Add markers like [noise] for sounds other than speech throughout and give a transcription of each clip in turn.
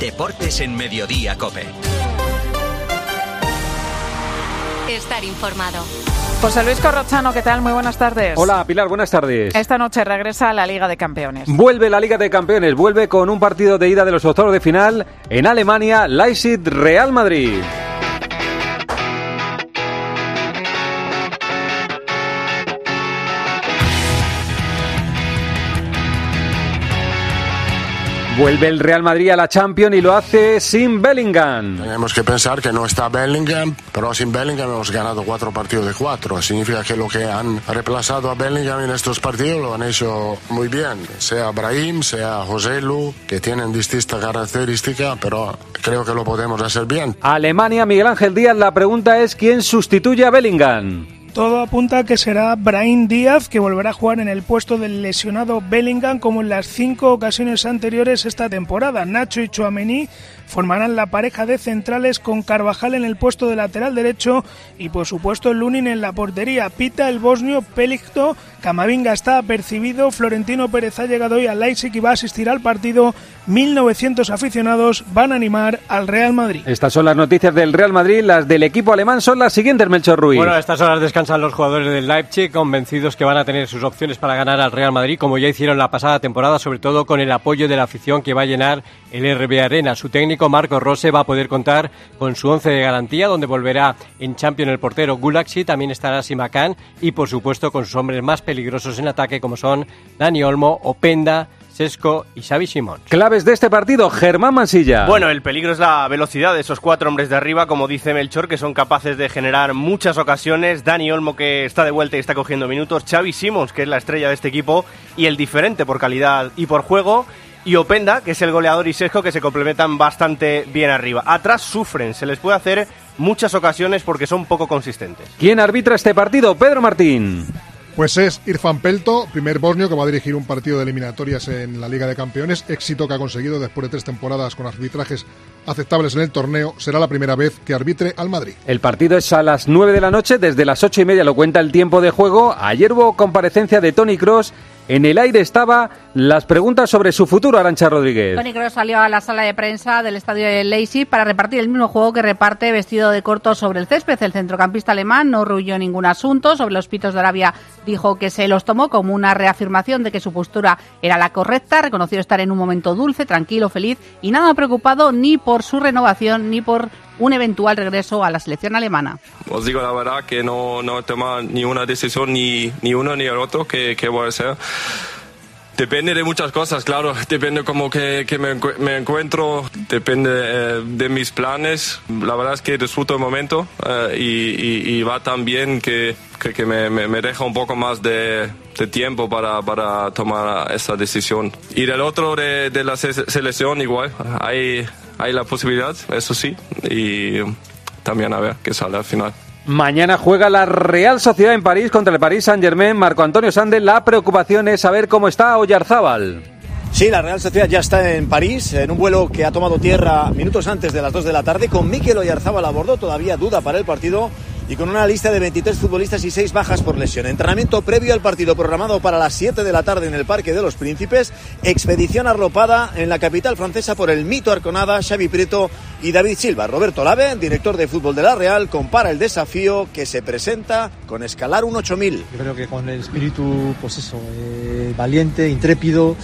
Deportes en Mediodía Cope. Estar informado. José Luis Corrochano, ¿qué tal? Muy buenas tardes. Hola, Pilar, buenas tardes. Esta noche regresa a la Liga de Campeones. Vuelve la Liga de Campeones, vuelve con un partido de ida de los octavos de final en Alemania, Leipzig Real Madrid. Vuelve el Real Madrid a la Champions y lo hace sin Bellingham. Tenemos que pensar que no está Bellingham, pero sin Bellingham hemos ganado cuatro partidos de cuatro. Significa que lo que han reemplazado a Bellingham en estos partidos lo han hecho muy bien. Sea Brahim, sea José Lu, que tienen distintas características, pero creo que lo podemos hacer bien. Alemania, Miguel Ángel Díaz, la pregunta es ¿quién sustituye a Bellingham? Todo apunta a que será Brahim Díaz, que volverá a jugar en el puesto del lesionado Bellingham como en las cinco ocasiones anteriores esta temporada. Nacho y Chouameni formarán la pareja de centrales con Carvajal en el puesto de lateral derecho y por supuesto Lunin en la portería. Pita el bosnio Pelicto, Camavinga está apercibido, Florentino Pérez ha llegado hoy al Leipzig y va a asistir al partido. 1.900 aficionados van a animar al Real Madrid. Estas son las noticias del Real Madrid, las del equipo alemán son las siguientes, Melchor Ruiz. Bueno, a estas horas descansan los jugadores del Leipzig, convencidos que van a tener sus opciones para ganar al Real Madrid, como ya hicieron la pasada temporada, sobre todo con el apoyo de la afición que va a llenar el RB Arena. Su técnico Marco Rose va a poder contar con su once de garantía, donde volverá en Champion el portero Gulaxi, también estará Simacan y por supuesto con sus hombres más peligrosos en ataque como son Dani Olmo, Openda, Sesco y Xavi Simón. Claves de este partido, Germán Mansilla. Bueno, el peligro es la velocidad de esos cuatro hombres de arriba, como dice Melchor, que son capaces de generar muchas ocasiones. Dani Olmo, que está de vuelta y está cogiendo minutos. Xavi Simons, que es la estrella de este equipo y el diferente por calidad y por juego y Openda, que es el goleador y Sesco, que se complementan bastante bien arriba. Atrás sufren, se les puede hacer muchas ocasiones porque son poco consistentes. ¿Quién arbitra este partido? Pedro Martín. Pues es Irfan Pelto, primer bosnio que va a dirigir un partido de eliminatorias en la Liga de Campeones, éxito que ha conseguido después de tres temporadas con arbitrajes aceptables en el torneo, será la primera vez que arbitre al Madrid. El partido es a las 9 de la noche, desde las ocho y media lo cuenta el tiempo de juego. Ayer hubo comparecencia de Tony Cross. En el aire estaba las preguntas sobre su futuro, Arancha Rodríguez. Tony salió a la sala de prensa del estadio de Leipzig para repartir el mismo juego que reparte vestido de corto sobre el césped. El centrocampista alemán no rehuyó ningún asunto. Sobre los pitos de Arabia dijo que se los tomó como una reafirmación de que su postura era la correcta. Reconoció estar en un momento dulce, tranquilo, feliz y nada preocupado ni por su renovación ni por un eventual regreso a la selección alemana. Os digo la verdad que no, no he tomado ni una decisión, ni, ni uno ni el otro, que, que voy a hacer. Depende de muchas cosas, claro. [laughs] Depende como que, que me, me, encuentro, depende eh, de mis planes. La verdad es que disfruto el momento eh, y, y, y, va tan bien que, que, que me, me, me, deja un poco más de, de tiempo para, para, tomar esa decisión. Y del otro de, de la selección igual, hay, hay la posibilidad, eso sí, y también a ver qué sale al final. Mañana juega la Real Sociedad en París contra el París Saint-Germain. Marco Antonio Sande, la preocupación es saber cómo está Oyarzábal. Sí, la Real Sociedad ya está en París, en un vuelo que ha tomado tierra minutos antes de las 2 de la tarde, con Mikel Oyarzábal a bordo, todavía duda para el partido y con una lista de 23 futbolistas y 6 bajas por lesión. Entrenamiento previo al partido programado para las 7 de la tarde en el Parque de los Príncipes. Expedición arropada en la capital francesa por el mito Arconada, Xavi Prieto y David Silva. Roberto Lave, director de fútbol de la Real, compara el desafío que se presenta con escalar un 8000. Yo creo que con el espíritu, pues eso, eh, valiente, intrépido,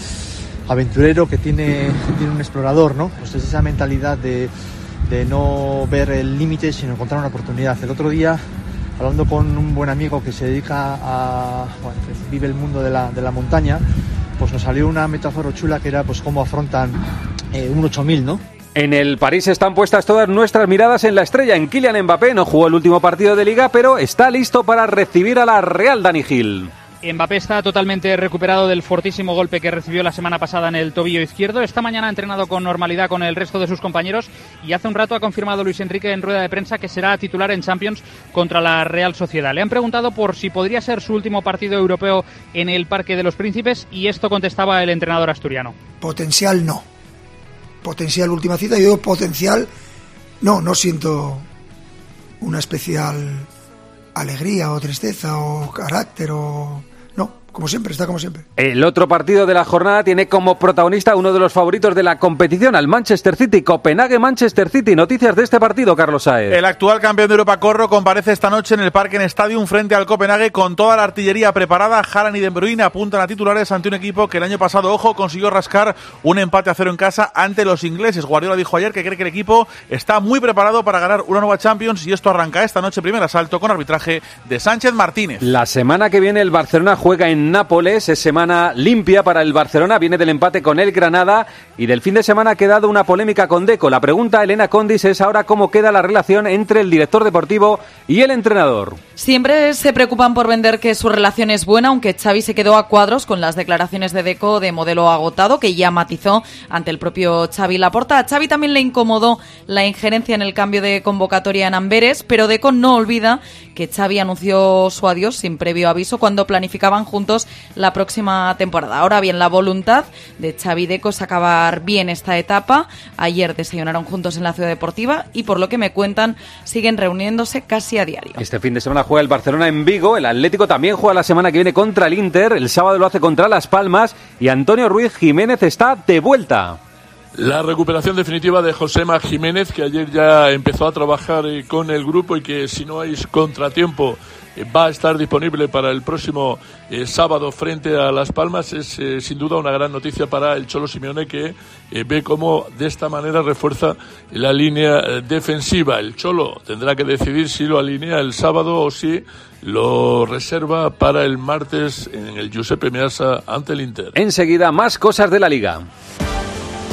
aventurero que tiene, que tiene un explorador, ¿no? Pues es esa mentalidad de de no ver el límite, sino encontrar una oportunidad. El otro día, hablando con un buen amigo que se dedica a, bueno, que vive el mundo de la, de la, montaña, pues nos salió una metáfora chula que era pues cómo afrontan eh, un 8000, ¿no? En el París están puestas todas nuestras miradas en la estrella. En Kylian Mbappé no jugó el último partido de liga, pero está listo para recibir a la Real Dani Gil. Mbappé está totalmente recuperado del fortísimo golpe que recibió la semana pasada en el tobillo izquierdo. Esta mañana ha entrenado con normalidad con el resto de sus compañeros y hace un rato ha confirmado Luis Enrique en rueda de prensa que será titular en Champions contra la Real Sociedad. Le han preguntado por si podría ser su último partido europeo en el Parque de los Príncipes y esto contestaba el entrenador asturiano. Potencial no. Potencial última cita. Yo potencial no, no siento una especial alegría o tristeza o carácter o como siempre, está como siempre. El otro partido de la jornada tiene como protagonista uno de los favoritos de la competición, al Manchester City, Copenhague-Manchester City. Noticias de este partido, Carlos Saez. El actual campeón de Europa Corro comparece esta noche en el Parque en Stadium frente al Copenhague con toda la artillería preparada. Haaland y De Bruyne apuntan a titulares ante un equipo que el año pasado, ojo, consiguió rascar un empate a cero en casa ante los ingleses. Guardiola dijo ayer que cree que el equipo está muy preparado para ganar una nueva Champions y esto arranca esta noche primer asalto con arbitraje de Sánchez Martínez. La semana que viene el Barcelona juega en Nápoles, es semana limpia para el Barcelona, viene del empate con el Granada y del fin de semana ha quedado una polémica con Deco. La pregunta, Elena Condis, es ahora cómo queda la relación entre el director deportivo y el entrenador. Siempre se preocupan por vender que su relación es buena, aunque Xavi se quedó a cuadros con las declaraciones de Deco de modelo agotado, que ya matizó ante el propio Xavi Laporta. A Xavi también le incomodó la injerencia en el cambio de convocatoria en Amberes, pero Deco no olvida que Xavi anunció su adiós sin previo aviso cuando planificaban juntos la próxima temporada. Ahora bien, la voluntad de Xavi Deco es acabar bien esta etapa. Ayer desayunaron juntos en la ciudad deportiva y por lo que me cuentan siguen reuniéndose casi a diario. Este fin de semana juega el Barcelona en Vigo, el Atlético también juega la semana que viene contra el Inter, el sábado lo hace contra Las Palmas y Antonio Ruiz Jiménez está de vuelta. La recuperación definitiva de Josema Jiménez, que ayer ya empezó a trabajar eh, con el grupo y que si no hay contratiempo eh, va a estar disponible para el próximo eh, sábado frente a Las Palmas, es sin duda una gran noticia para el Cholo Simeone que ve cómo de esta manera refuerza la línea defensiva. El Cholo tendrá que decidir si lo alinea el sábado o si lo reserva para el martes en el Giuseppe Meazza ante el Inter. Enseguida más cosas de la liga.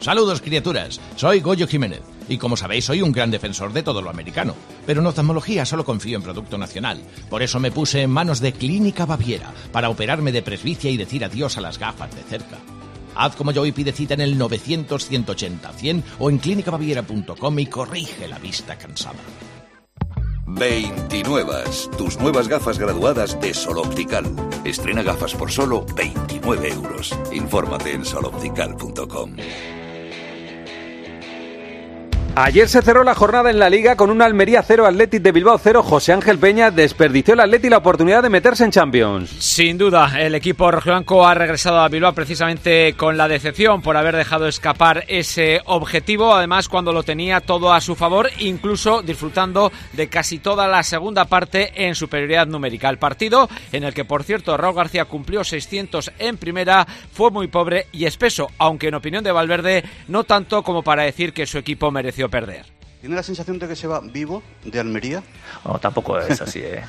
Saludos criaturas, soy Goyo Jiménez y como sabéis soy un gran defensor de todo lo americano, pero en oftalmología solo confío en producto nacional, por eso me puse en manos de Clínica Baviera para operarme de presbicia y decir adiós a las gafas de cerca. Haz como yo y pide cita en el 900-180-100 o en clínicabaviera.com y corrige la vista cansada. 29. Tus nuevas gafas graduadas de Sol Optical. Estrena gafas por solo 29 euros. Infórmate en soloptical.com. Ayer se cerró la jornada en la Liga con un Almería 0, Athletic de Bilbao 0. José Ángel Peña desperdició el Athletic la oportunidad de meterse en Champions. Sin duda, el equipo rojiblanco ha regresado a Bilbao precisamente con la decepción por haber dejado escapar ese objetivo. Además, cuando lo tenía todo a su favor, incluso disfrutando de casi toda la segunda parte en superioridad numérica. El partido, en el que por cierto Raúl García cumplió 600 en primera, fue muy pobre y espeso, aunque en opinión de Valverde, no tanto como para decir que su equipo mereció perder. ¿Tiene la sensación de que se va vivo de Almería? No, tampoco es así, ¿eh?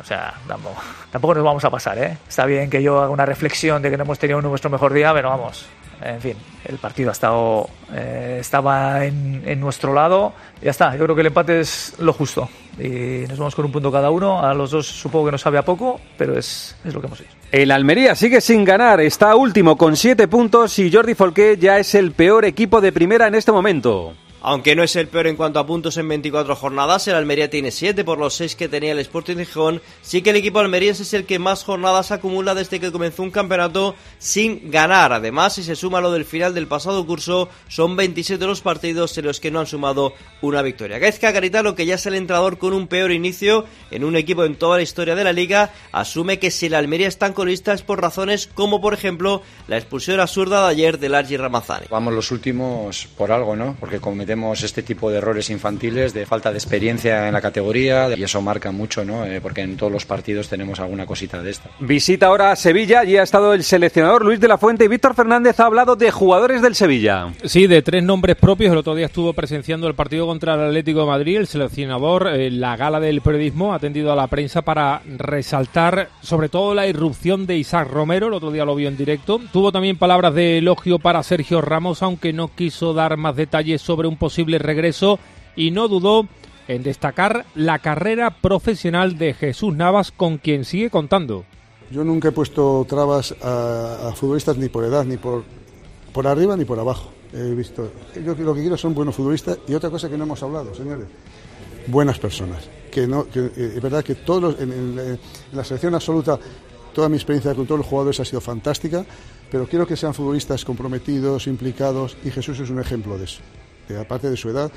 O sea, tampoco, tampoco nos vamos a pasar, ¿eh? Está bien que yo haga una reflexión de que no hemos tenido nuestro mejor día, pero vamos, en fin, el partido ha estado, eh, estaba en, en, nuestro lado. Ya está, yo creo que el empate es lo justo. Y nos vamos con un punto cada uno. A los dos supongo que nos sabe a poco, pero es, es lo que hemos hecho. El Almería sigue sin ganar, está último con siete puntos y Jordi Folqué ya es el peor equipo de primera en este momento. Aunque no es el peor en cuanto a puntos en 24 jornadas, el Almería tiene 7 por los 6 que tenía el Sporting de Gijón. Sí que el equipo almeriense es el que más jornadas acumula desde que comenzó un campeonato sin ganar. Además, si se suma lo del final del pasado curso, son 27 los partidos en los que no han sumado una victoria. Gaizka Garitano, que ya es el entrenador con un peor inicio en un equipo en toda la historia de la liga, asume que si el Almería está en colista es por razones como, por ejemplo, la expulsión absurda de ayer del Argi Ramazani. Vamos los últimos por algo, ¿no? Porque cometemos este tipo de errores infantiles, de falta de experiencia en la categoría y eso marca mucho, ¿no? Eh, porque en todos los partidos tenemos alguna cosita de esta. Visita ahora a Sevilla y ha estado el seleccionador Luis de la Fuente y Víctor Fernández ha hablado de jugadores del Sevilla. Sí, de tres nombres propios. El otro día estuvo presenciando el partido contra el Atlético de Madrid. El seleccionador, eh, la gala del periodismo, ha atendido a la prensa para resaltar sobre todo la irrupción de Isaac Romero. El otro día lo vio en directo. Tuvo también palabras de elogio para Sergio Ramos, aunque no quiso dar más detalles sobre un posible regreso y no dudó en destacar la carrera profesional de Jesús Navas con quien sigue contando. Yo nunca he puesto trabas a, futbolistas ni por edad, ni por, por arriba ni por abajo. He visto. Yo lo que quiero son buenos futbolistas y otra cosa que no hemos hablado, señores. Buenas personas. Que no, eh, es verdad que todos en, en la selección absoluta, toda mi experiencia con todos los jugadores ha sido fantástica, pero quiero que sean futbolistas comprometidos, implicados y Jesús es un ejemplo de eso. Que aparte de su edad,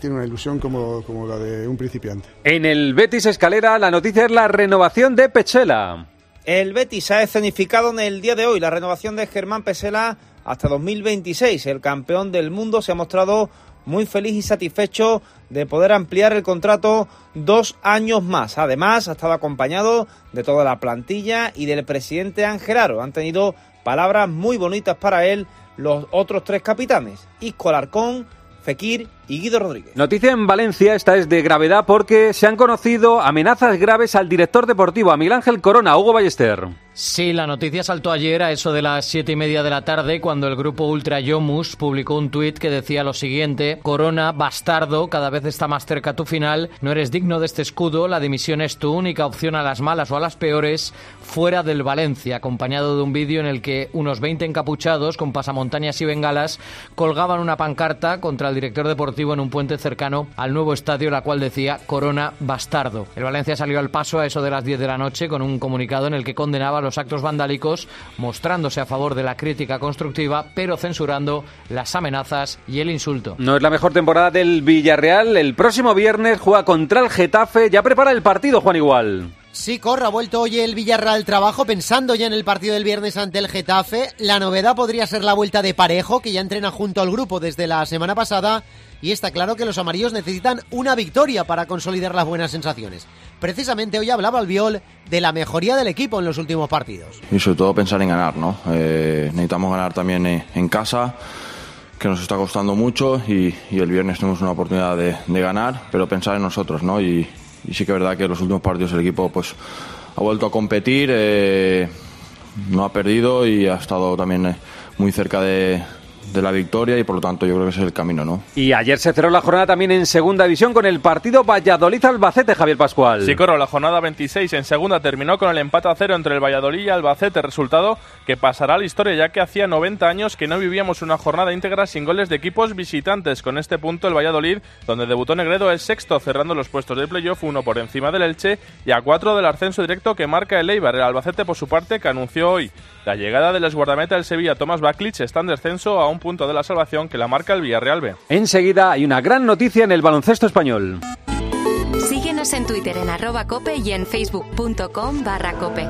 tiene una ilusión como, como la de un principiante. En el Betis Escalera, la noticia es la renovación de Pechela. El Betis ha escenificado en el día de hoy la renovación de Germán Pesela hasta 2026. El campeón del mundo se ha mostrado muy feliz y satisfecho de poder ampliar el contrato dos años más. Además, ha estado acompañado de toda la plantilla y del presidente Ángel Aro. Han tenido palabras muy bonitas para él los otros tres capitanes. Isco Alarcón, Fekir y Guido Rodríguez. Noticia en Valencia, esta es de gravedad porque se han conocido amenazas graves al director deportivo, a Miguel Ángel Corona, Hugo Ballester. Sí, la noticia saltó ayer a eso de las siete y media de la tarde cuando el grupo Ultra Yomus publicó un tuit que decía lo siguiente: Corona, bastardo, cada vez está más cerca tu final, no eres digno de este escudo, la dimisión es tu única opción a las malas o a las peores, fuera del Valencia, acompañado de un vídeo en el que unos 20 encapuchados con pasamontañas y bengalas colgaban una pancarta contra el director deportivo en un puente cercano al nuevo estadio, la cual decía Corona bastardo. El Valencia salió al paso a eso de las 10 de la noche con un comunicado en el que condenaba los actos vandálicos, mostrándose a favor de la crítica constructiva, pero censurando las amenazas y el insulto. No es la mejor temporada del Villarreal. El próximo viernes juega contra el Getafe. Ya prepara el partido, Juan Igual. Sí, corra, ha vuelto hoy el Villarreal al trabajo pensando ya en el partido del viernes ante el Getafe. La novedad podría ser la vuelta de Parejo, que ya entrena junto al grupo desde la semana pasada. Y está claro que los amarillos necesitan una victoria para consolidar las buenas sensaciones. Precisamente hoy hablaba el Viol de la mejoría del equipo en los últimos partidos. Y sobre todo pensar en ganar, ¿no? Eh, necesitamos ganar también eh, en casa que nos está costando mucho y, el viernes tenemos una oportunidad de, ganar, pero pensar en nosotros, ¿no? Y, sí que es verdad que en los últimos partidos el equipo pues ha vuelto a competir, eh, no ha perdido y ha estado también muy cerca de, de la victoria y por lo tanto yo creo que ese es el camino, ¿no? Y ayer se cerró la jornada también en segunda división con el partido Valladolid-Albacete, Javier Pascual. Sí, corro, la jornada 26 en segunda terminó con el empate a cero entre el Valladolid y Albacete, resultado que pasará a la historia ya que hacía 90 años que no vivíamos una jornada íntegra sin goles de equipos visitantes. Con este punto el Valladolid, donde debutó Negredo, es sexto cerrando los puestos de playoff, uno por encima del Elche y a cuatro del ascenso directo que marca el Eibar. El Albacete por su parte que anunció hoy la llegada del esguardameta del Sevilla Tomás Baklich está en descenso a un punto de la salvación que la marca el Villarreal B. Enseguida hay una gran noticia en el baloncesto español. Síguenos en Twitter en arroba cope y en facebook.com barra cope.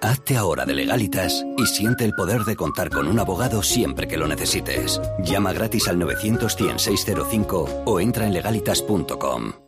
Hazte ahora de legalitas y siente el poder de contar con un abogado siempre que lo necesites. Llama gratis al 900 605 o entra en legalitas.com.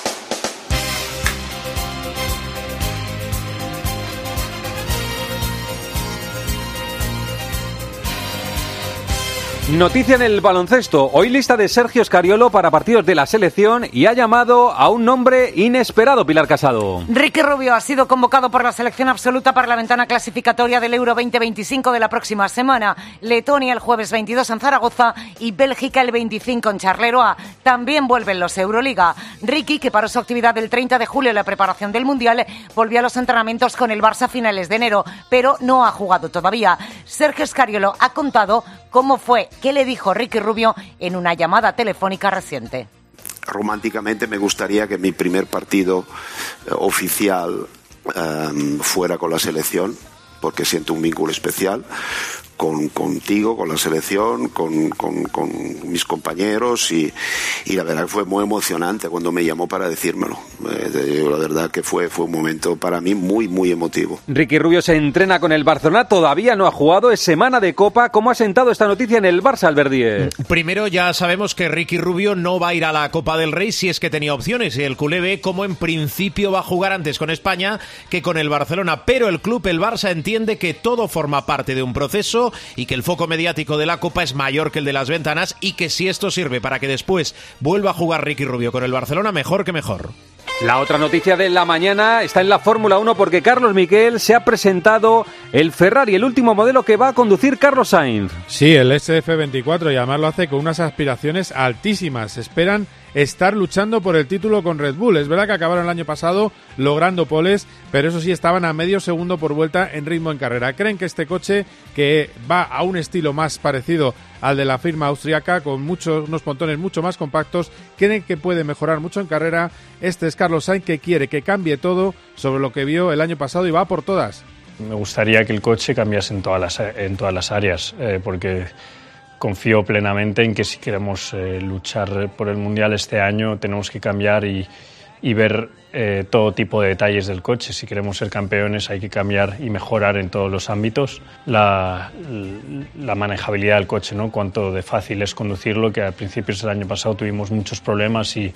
Noticia en el baloncesto. Hoy lista de Sergio Scariolo para partidos de la selección y ha llamado a un nombre inesperado, Pilar Casado. Ricky Rubio ha sido convocado por la selección absoluta para la ventana clasificatoria del Euro 2025 de la próxima semana. Letonia el jueves 22 en Zaragoza y Bélgica el 25 en Charleroi. También vuelven los Euroliga. Ricky, que paró su actividad del 30 de julio en la preparación del Mundial, volvió a los entrenamientos con el Barça a finales de enero, pero no ha jugado todavía. Sergio Scariolo ha contado cómo fue ¿Qué le dijo Ricky Rubio en una llamada telefónica reciente? Románticamente me gustaría que mi primer partido eh, oficial em, fuera con la selección, porque siento un vínculo especial con, contigo, con la selección, con, con, con mis compañeros y, y, la verdad que fue muy emocionante cuando me llamó para decírmelo. Eh, la verdad que fue, fue un momento para mí muy, muy emotivo. Ricky Rubio se entrena con el Barcelona, todavía no ha jugado, es semana de Copa. ¿Cómo ha sentado esta noticia en el Barça, Alberdier? Primero ya sabemos que Ricky Rubio no va a ir a la Copa del Rey si es que tenía opciones y el culé ve como en principio va a jugar antes con España que con el Barcelona, pero el club, el Barça, entiende que todo forma parte de un proceso y que el foco mediático de la Copa es mayor que el de las ventanas y que si esto sirve para que después vuelva a jugar Ricky Rubio con el Barcelona, mejor que mejor. La otra noticia de la mañana está en la Fórmula 1 porque Carlos Miquel se ha presentado el Ferrari, el último modelo que va a conducir Carlos Sainz. Sí, el SF24 y además lo hace con unas aspiraciones altísimas. Esperan estar luchando por el título con Red Bull. Es verdad que acabaron el año pasado logrando poles, pero eso sí estaban a medio segundo por vuelta en ritmo en carrera. Creen que este coche, que va a un estilo más parecido al de la firma austriaca, con muchos, unos pontones mucho más compactos, creen que puede mejorar mucho en carrera. Este es Carlos Sainz que quiere que cambie todo sobre lo que vio el año pasado y va por todas. Me gustaría que el coche cambiase en todas las, en todas las áreas, eh, porque confío plenamente en que si queremos eh, luchar por el Mundial este año tenemos que cambiar y, y ver eh, todo tipo de detalles del coche. Si queremos ser campeones hay que cambiar y mejorar en todos los ámbitos la, la manejabilidad del coche, ¿no? cuánto de fácil es conducirlo, que a principios del año pasado tuvimos muchos problemas y,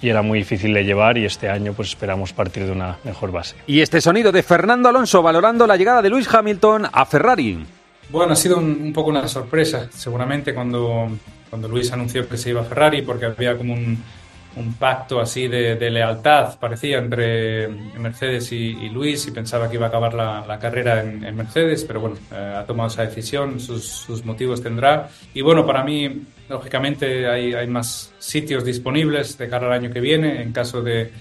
y era muy difícil de llevar y este año pues esperamos partir de una mejor base. Y este sonido de Fernando Alonso valorando la llegada de Luis Hamilton a Ferrari. Bueno, ha sido un, poco una sorpresa, seguramente, cuando, cuando Luis anunció que se iba a Ferrari, porque había como un, un pacto así de, lealtad, parecía, entre Mercedes y, Luis, y pensaba que iba a acabar la, carrera en, en, Mercedes, pero bueno, eh, ha tomado esa decisión, sus, sus, motivos tendrá. Y bueno, para mí, lógicamente, hay, hay más sitios disponibles de cara al año que viene, en caso de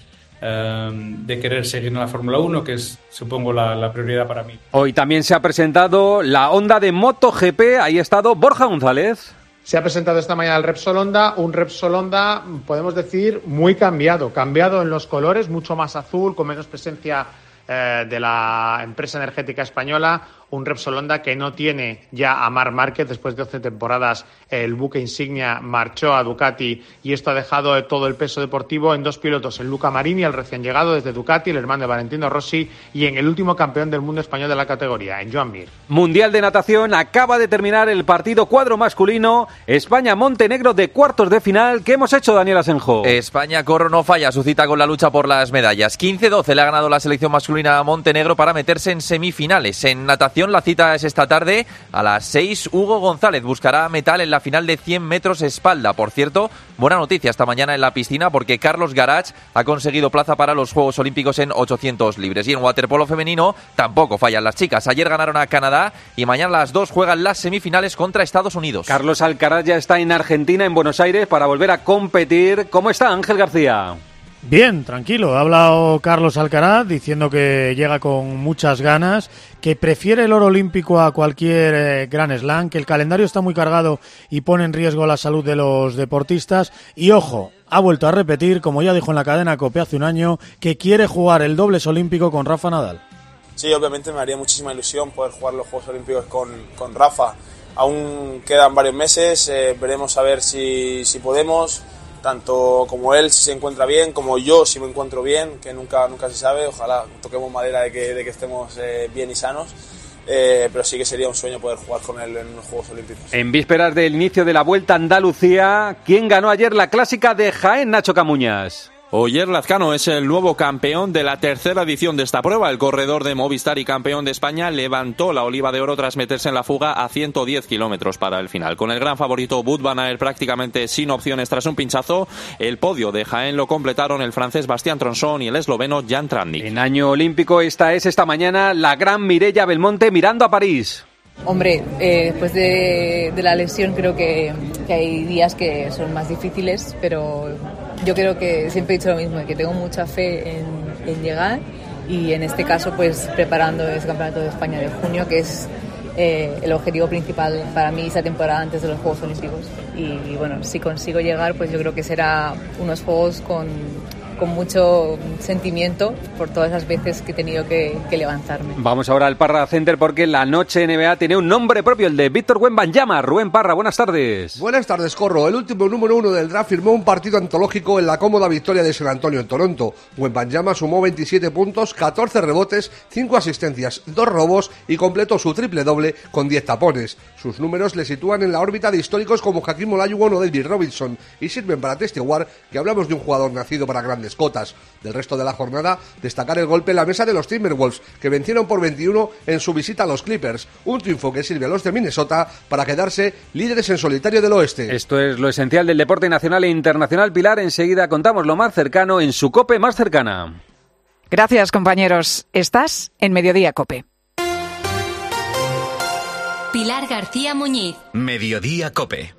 Em, de querer seguir en la Fórmula 1, que es, supongo, la, la, prioridad para mí. Hoy también se ha presentado la Honda de MotoGP, ahí ha estado Borja González. Se ha presentado esta mañana el Repsol Honda, un Repsol Honda, podemos decir, muy cambiado, cambiado en los colores, mucho más azul, con menos presencia eh, de la empresa energética española, un Repsol Honda que no tiene ya a Mar Márquez después de 11 temporadas el buque insignia marchó a Ducati y esto ha dejado todo el peso deportivo en dos pilotos, en Luca Marini, el recién llegado desde Ducati, el hermano de Valentino Rossi y en el último campeón del mundo español de la categoría, en Joan Mir. Mundial de natación, acaba de terminar el partido cuadro masculino, España-Montenegro de cuartos de final. ¿Qué hemos hecho, Daniel Asenjo? España, Corro no falla su cita con la lucha por las medallas. 15-12 le ha ganado la selección masculina a Montenegro para meterse en semifinales. En natación la cita es esta tarde a las 6. Hugo González buscará metal en la final de 100 metros espalda. Por cierto, buena noticia esta mañana en la piscina porque Carlos Garach ha conseguido plaza para los Juegos Olímpicos en 800 libres. Y en waterpolo femenino tampoco fallan las chicas. Ayer ganaron a Canadá y mañana las dos juegan las semifinales contra Estados Unidos. Carlos Alcaraz ya está en Argentina, en Buenos Aires, para volver a competir. ¿Cómo está Ángel García? Bien, tranquilo. Ha hablado Carlos Alcaraz diciendo que llega con muchas ganas, que prefiere el oro olímpico a cualquier eh, gran slam, que el calendario está muy cargado y pone en riesgo la salud de los deportistas. Y ojo, ha vuelto a repetir, como ya dijo en la cadena COPE hace un año, que quiere jugar el dobles olímpico con Rafa Nadal. Sí, obviamente me haría muchísima ilusión poder jugar los Juegos Olímpicos con, con Rafa. Aún quedan varios meses, eh, veremos a ver si, si podemos tanto como él si se encuentra bien, como yo si me encuentro bien, que nunca, nunca se sabe, ojalá toquemos madera de que, de que estemos eh, bien y sanos. Eh, pero sí que sería un sueño poder jugar con él en los Juegos Olímpicos. En vísperas del inicio de la Vuelta a Andalucía, ¿quién ganó ayer la clásica de Jaén, Nacho Camuñas? Oyer Lazcano es el nuevo campeón de la tercera edición de esta prueba. El corredor de Movistar y campeón de España levantó la oliva de oro tras meterse en la fuga a 110 kilómetros para el final. Con el gran favorito Bud Van Aert prácticamente sin opciones tras un pinchazo, el podio de Jaén lo completaron el francés Bastián Tronson y el esloveno Jan Tratnik. En año olímpico esta es esta mañana la gran Mirella Belmonte mirando a París. Hombre, eh, después de, de, la lesión creo que, que, hay días que son más difíciles, pero yo creo que siempre he dicho lo mismo, que tengo mucha fe en, llegar y en este caso pues preparando ese campeonato de España de junio, que es eh, el objetivo principal para mí esta temporada antes de los Juegos Olímpicos. Y, y bueno, si consigo llegar, pues yo creo que será unos Juegos con con mucho sentimiento por todas las veces que he tenido que, que levantarme. Vamos ahora al Parra Center porque la noche NBA tiene un nombre propio, el de Víctor Wembanyama. Rubén Parra, buenas tardes. Buenas tardes, Corro. El último número uno del draft firmó un partido antológico en la cómoda victoria de San Antonio en Toronto. Wembanyama sumó 27 puntos, 14 rebotes, 5 asistencias, 2 robos y completó su triple doble con 10 tapones. Sus números le sitúan en la órbita de históricos como Hakim Olajuwon o David Robinson y sirven para testiguar que hablamos de un jugador nacido para grandes cotas. Del resto de la jornada, destacar el golpe en la mesa de los Timberwolves, que vencieron por 21 en su visita a los Clippers. Un triunfo que sirve a los de Minnesota para quedarse líderes en solitario del oeste. Esto es lo esencial del deporte nacional e internacional. Pilar, enseguida contamos lo más cercano en su cope más cercana. Gracias, compañeros. Estás en Mediodía Cope. Pilar García Muñiz. Mediodía Cope.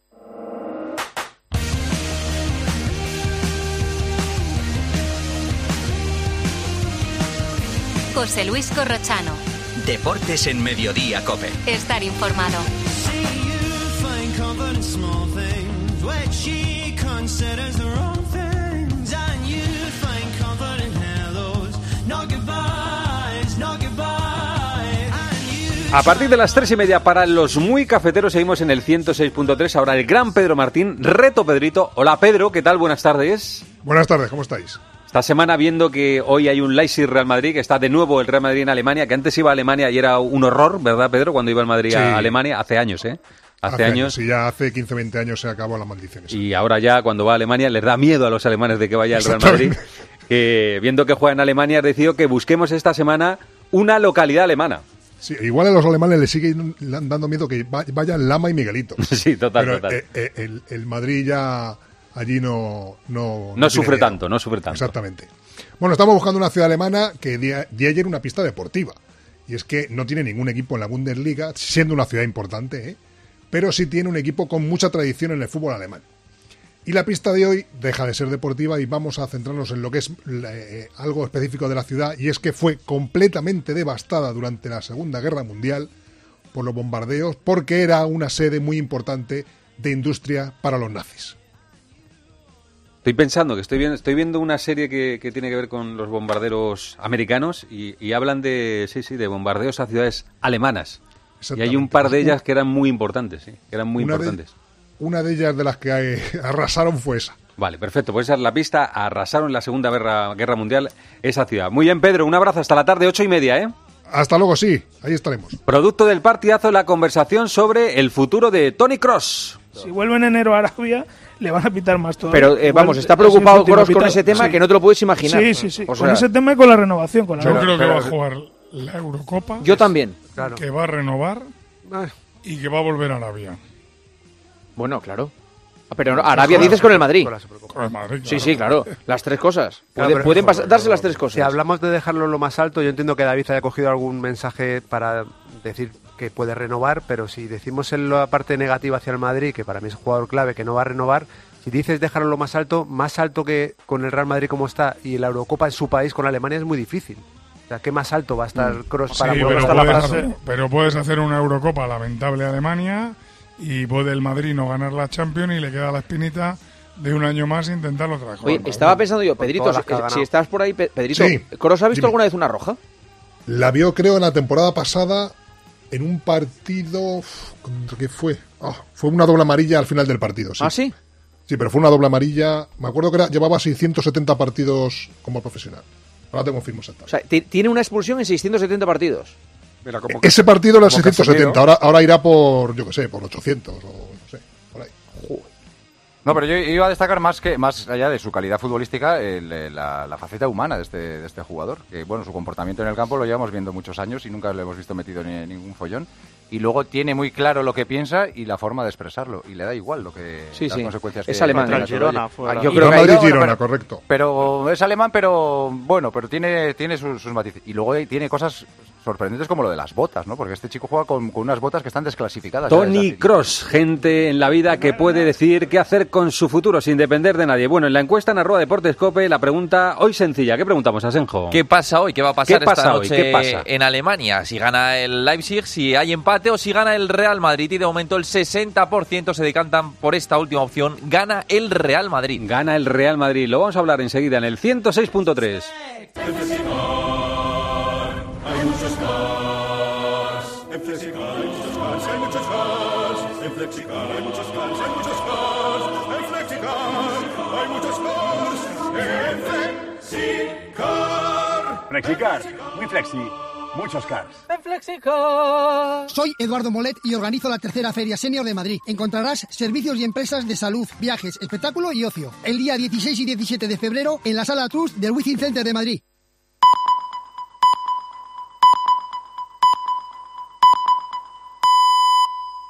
José Luis Corrochano. Deportes en Mediodía Cope. Estar informado. A partir de las tres y media para los muy cafeteros seguimos en el 106.3. Ahora el gran Pedro Martín, reto Pedrito. Hola Pedro, ¿qué tal? Buenas tardes. Buenas tardes, ¿cómo estáis? Esta semana viendo que hoy hay un Leipzig Real Madrid, que está de nuevo el Real Madrid en Alemania, que antes iba a Alemania y era un horror, ¿verdad Pedro? Cuando iba el Madrid Sí. a Alemania, hace años, ¿eh? Hace, años. Y ya hace 15 20 años se acabó la maldición. esa. Y ahora ya cuando va a Alemania les da miedo a los alemanes de que vaya el Real Madrid. Viendo que juega en Alemania, ha decidido que busquemos esta semana una localidad alemana. Sí, igual a los alemanes les sigue dando miedo que va- vayan Lama y Miguelito. [laughs] Sí, total, Pero, total. eh, eh, el, el Madrid ya allí no... No, No sufre miedo. tanto, no sufre tanto. Exactamente. Bueno, estamos buscando una ciudad alemana que di, di ayer una pista deportiva. Y es que no tiene ningún equipo en la Bundesliga, siendo una ciudad importante, ¿eh? pero sí tiene un equipo con mucha tradición en el fútbol alemán. Y la pista de hoy deja de ser deportiva y vamos a centrarnos en lo que es eh, algo específico de la ciudad, y es que fue completamente devastada durante la Segunda Guerra Mundial por los bombardeos, porque era una sede muy importante de industria para los nazis. Estoy pensando que estoy viendo, estoy viendo una serie que, que tiene que ver con los bombarderos americanos y, y hablan de, sí, sí, de bombardeos a ciudades alemanas. Y hay un par de ellas que eran muy importantes, sí, que eran muy Una de- importantes. Una de ellas de las que [laughs] arrasaron fue esa. Vale, perfecto. Pues esa es la pista. Arrasaron en la Segunda Guerra, Guerra Mundial esa ciudad. Muy bien, Pedro. Un abrazo. Hasta la tarde, ocho y media, ¿eh? Hasta luego, sí. Ahí estaremos. Producto del partidazo, la conversación sobre el futuro de Tony Cross. Si vuelve en enero a Arabia, le van a pitar más todo. Pero, eh, vamos, está preocupado con ese tema que no te lo puedes imaginar. Sí, sí, sí. O con sea- ese tema y con la renovación. Con la Yo creo que va a jugar la Eurocopa. Yo también. Que va a renovar y que va a volver a Arabia. Bueno, claro. Ah, Pero Arabia dices con el Madrid. Con el Madrid, Sí, sí, claro. Las tres cosas. Claro, pueden pasar- darse las tres cosas. Si hablamos de dejarlo lo más alto, yo entiendo que David haya cogido algún mensaje para decir que puede renovar, pero si decimos en la parte negativa hacia el Madrid, que para mí es un jugador clave que no va a renovar, si dices dejarlo lo más alto, más alto que con el Real Madrid como está y la Eurocopa en su país con Alemania es muy difícil. O sea, ¿qué más alto va a estar Cross para Sí, poder pero estar la puedes, frase? hacer, pero puedes hacer una Eurocopa lamentable a Alemania y puede el Madrid no ganar la Champions y le queda la espinita de un año más intentarlo otra vez. Oye, estaba pensando yo, Pedrito, si, estás por ahí, Pe- Pedrito, Sí, ¿Cross ha visto dime. alguna vez una roja? La vio, creo, en la temporada pasada en un partido. uf, ¿Contra qué fue? Ah, fue una doble amarilla al final del partido. Sí. ¿Ah, sí? Sí, pero fue una doble amarilla. Me acuerdo que era, llevaba 670 partidos como profesional. Ahora te confirmo exactamente. O sea, ti- tiene una expulsión en 670 partidos. Ese partido era como 670, Casemiro. ahora, ahora irá por, yo qué sé, por 800 o no sé. No, pero yo iba a destacar más que más allá de su calidad futbolística, el- la, la faceta humana de este, de este jugador. Que bueno, su comportamiento en el campo lo llevamos viendo muchos años y nunca lo hemos visto metido en ningún follón. Y luego tiene muy claro lo que piensa y la forma de expresarlo. Y le da igual lo que Sí, las sí. consecuencias Es que alemán. que Girona todo fue ello. la- Yo creo que ahí- Madrid-Girona, pero- correcto. Pero es alemán, pero bueno, pero tiene, tiene sus, sus matices. Y luego tiene cosas sorprendentes como lo de las botas, ¿no? Porque este chico juega con, con unas botas que están desclasificadas. Tony Cross, gente en la vida que puede decidir qué hacer con su futuro sin depender de nadie. Bueno, en la encuesta en arroba Deportescope, la pregunta hoy sencilla. ¿Qué preguntamos, Asenjo? ¿Qué pasa hoy? ¿Qué va a pasar ¿Qué pasa esta hoy? noche ¿Qué pasa? en Alemania? Si gana el Leipzig, si hay empate o si gana el Real Madrid. Y de momento el 60% se decantan por esta última opción. Gana el Real Madrid. Gana el Real Madrid. Lo vamos a hablar enseguida en el 106.3. Hay muchos fans. En Flexicar fans, hay muchos fans. En Flexicar cars. Soy Eduardo Molet y organizo la tercera Feria Senior de Madrid. Encontrarás servicios y empresas de salud, viajes, espectáculo y ocio. El día 16 y 17 de febrero en la Sala Trust del Wizzing Center de Madrid.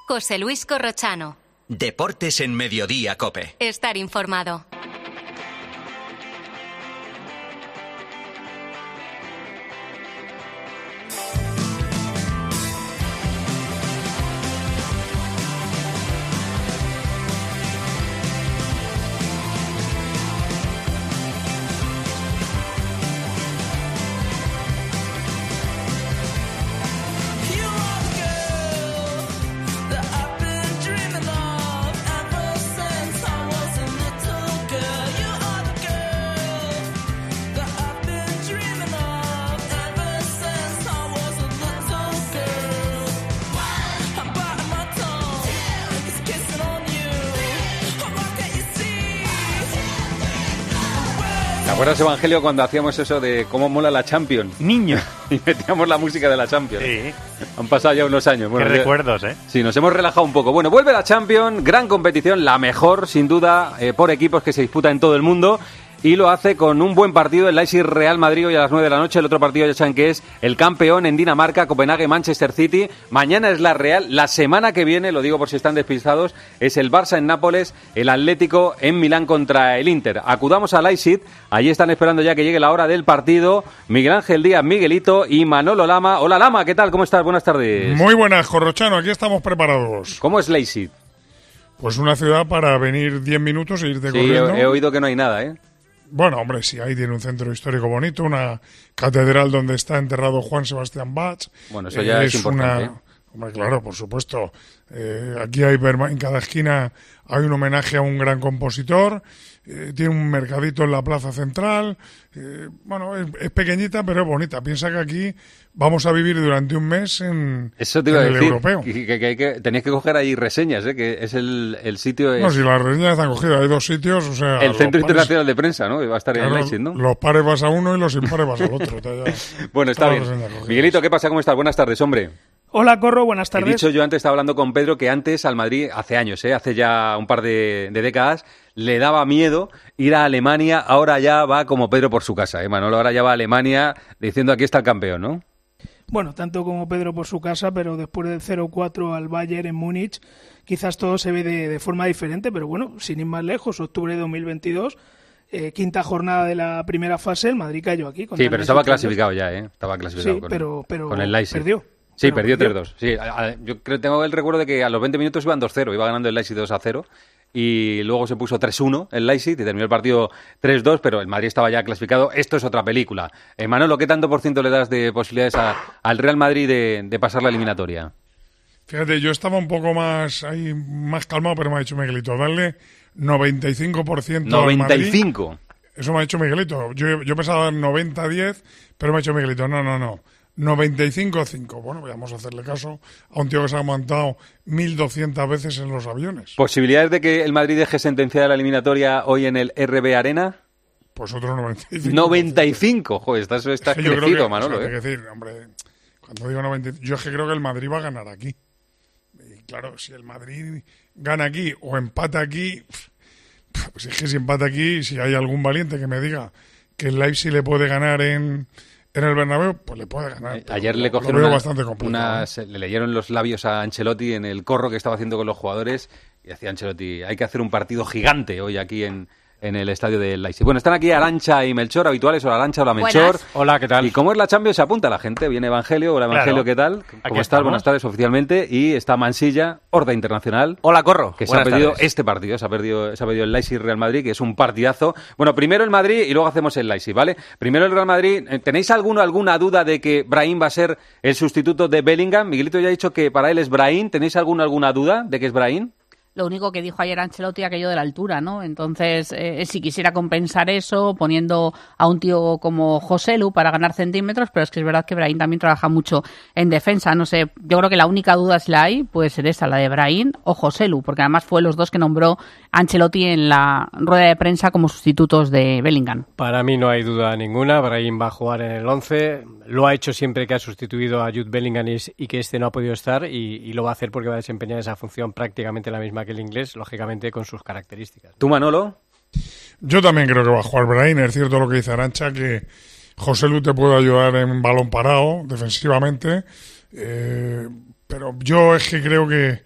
José Luis Corrochano. Deportes en Mediodía, Cope. Estar informado. Acuerdas, Evangelio, cuando hacíamos eso de cómo mola la Champions? Niño. [laughs] Y metíamos la música de la Champions. Han pasado ya unos años. Qué yo- recuerdos, ¿eh? Sí, nos hemos relajado un poco. Bueno, vuelve la Champions, gran competición, la mejor, sin duda, eh, por equipos que se disputa en todo el mundo. Y lo hace con un buen partido, el Leipzig Real Madrid hoy a las 9 de la noche. El otro partido ya saben que es el campeón en Dinamarca, Copenhague, Manchester City. Mañana es la Real. La semana que viene, lo digo por si están despistados, es el Barça en Nápoles, el Atlético en Milán contra el Inter. Acudamos a Leipzig. Allí están esperando ya que llegue la hora del partido. Miguel Ángel Díaz, Miguelito y Manolo Lama. Hola Lama, ¿qué tal? ¿Cómo estás? Buenas tardes. Muy buenas, Corrochano, aquí estamos preparados. ¿Cómo es Leipzig? Pues una ciudad para venir 10 minutos e irte Sí, corriendo. he, he oído que no hay nada, ¿eh? Bueno, hombre, sí, ahí tiene un centro histórico bonito, una catedral donde está enterrado Juan Sebastián Bach. Bueno, eso ya es importante, ¿eh? Hombre, claro, por supuesto. Eh, aquí hay en cada esquina hay un homenaje a un gran compositor. Eh, tiene un mercadito en la plaza central. eh, bueno, es, es pequeñita, pero es bonita. Piensa que aquí vamos a vivir durante un mes en, Eso te iba a en el decir. europeo. Que, que- que hay que- tenéis que coger ahí reseñas, ¿eh? Que es el, el sitio... Es No, si las reseñas están cogidas, hay dos sitios, o sea... el Centro pares- Internacional de Prensa, ¿no? Que va a estar en Claro, Leipzig, ¿no? Los pares vas a uno y los impares vas al otro. [laughs] Bueno, está bien. Miguelito, ¿qué pasa? ¿Cómo estás? Buenas tardes, hombre. Hola, Corro, buenas He tardes. dicho yo antes, estaba hablando con Pedro, que antes al Madrid, hace años, ¿eh? hace ya un par de, de décadas, le daba miedo ir a Alemania. Ahora ya va como Pedro por su casa, ¿eh, Manolo? Ahora ya va a Alemania diciendo aquí está el campeón, ¿no? Bueno, tanto como Pedro por su casa, pero después del 0-4 al Bayern en Múnich, quizás todo se ve de, de forma diferente, pero bueno, sin ir más lejos, octubre de 2022, eh, quinta jornada de la primera fase, el Madrid cayó aquí. Sí, pero estaba clasificado ya, ¿eh? Estaba clasificado Sí, con, pero- pero con el Leipzig. perdió. Sí, perdió perdió. 3-2. Sí, a- a- yo creo tengo el recuerdo de que a los 20 minutos iban 2-0, iba ganando el Leipzig 2-0 y luego se puso 3-1 el Leipzig y terminó el partido 3-2, pero el Madrid estaba ya clasificado. Esto es otra película. Eh, Manolo, ¿qué tanto por ciento le das de posibilidades a- al Real Madrid de, de pasar la eliminatoria? Fíjate, yo estaba un poco más ahí, más calmado, pero me ha dicho Miguelito, darle 95% al Madrid. 95. Eso me ha dicho Miguelito. Yo, yo pensaba dar 90-10, pero me ha dicho Miguelito, no, no, no. 95-5. Bueno, vamos a hacerle caso a un tío que se ha montado 1.200 veces en los aviones. ¿Posibilidades de que el Madrid deje sentenciada la eliminatoria hoy en el RB Arena? Pues otro 95. 95. Joder, estás, estás creo crecido, que- Manolo. o sea, ¿eh? que decir, hombre, cuando digo 90, yo es que creo que el Madrid va a ganar aquí. Y claro, si el Madrid gana aquí o empata aquí, si es que si empata aquí, si hay algún valiente que me diga que el Leipzig le puede ganar en, en el Bernabéu, pues le puede ganar. Eh, Ayer le cogieron una- bastante unas- le leyeron los labios a Ancelotti en el corro que estaba haciendo con los jugadores y decía Ancelotti, hay que hacer un partido gigante hoy aquí en, en el estadio del Leipzig. Bueno, están aquí Arancha y Melchor, habituales. Hola Arancha, hola Melchor. Buenas. Hola, ¿qué tal? ¿Y cómo es la Champions? Se apunta la gente. Viene Evangelio. Hola Evangelio, Claro. ¿qué tal? Aquí ¿Cómo estás? estamos. Buenas tardes oficialmente. Y está Mansilla, Horda Internacional. Hola, Corro. Que se ha perdido tardes. este partido. Se ha perdido, se ha perdido el Leipzig Real Madrid, que es un partidazo. Bueno, primero el Madrid y luego hacemos el Leipzig, ¿vale? Primero el Real Madrid. Eh, ¿Tenéis alguno, alguna duda de que Brahim va a ser el sustituto de Bellingham? Miguelito ya ha dicho que para él es Brahim. ¿Tenéis alguna, alguna duda de que es Brahim? Lo único que dijo ayer Ancelotti aquello de la altura, ¿no? Entonces, eh, si quisiera compensar eso poniendo a un tío como José Lu para ganar centímetros, pero es que es verdad que Brahim también trabaja mucho en defensa. No sé, yo creo que la única duda si la hay puede ser esa, la de Brahim o José Lu, porque además fue los dos que nombró Ancelotti en la rueda de prensa como sustitutos de Bellingham. Para mí no hay duda ninguna, Brahim va a jugar en el 11, lo ha hecho siempre que ha sustituido a Jude Bellingham y, y que este no ha podido estar y, y lo va a hacer porque va a desempeñar esa función prácticamente la misma que el inglés, lógicamente con sus características. ¿Tú, Manolo? Yo también creo que va a jugar Brain. Es cierto lo que dice Arancha, que José Lu te puede ayudar en balón parado, defensivamente. eh, pero yo es que creo que.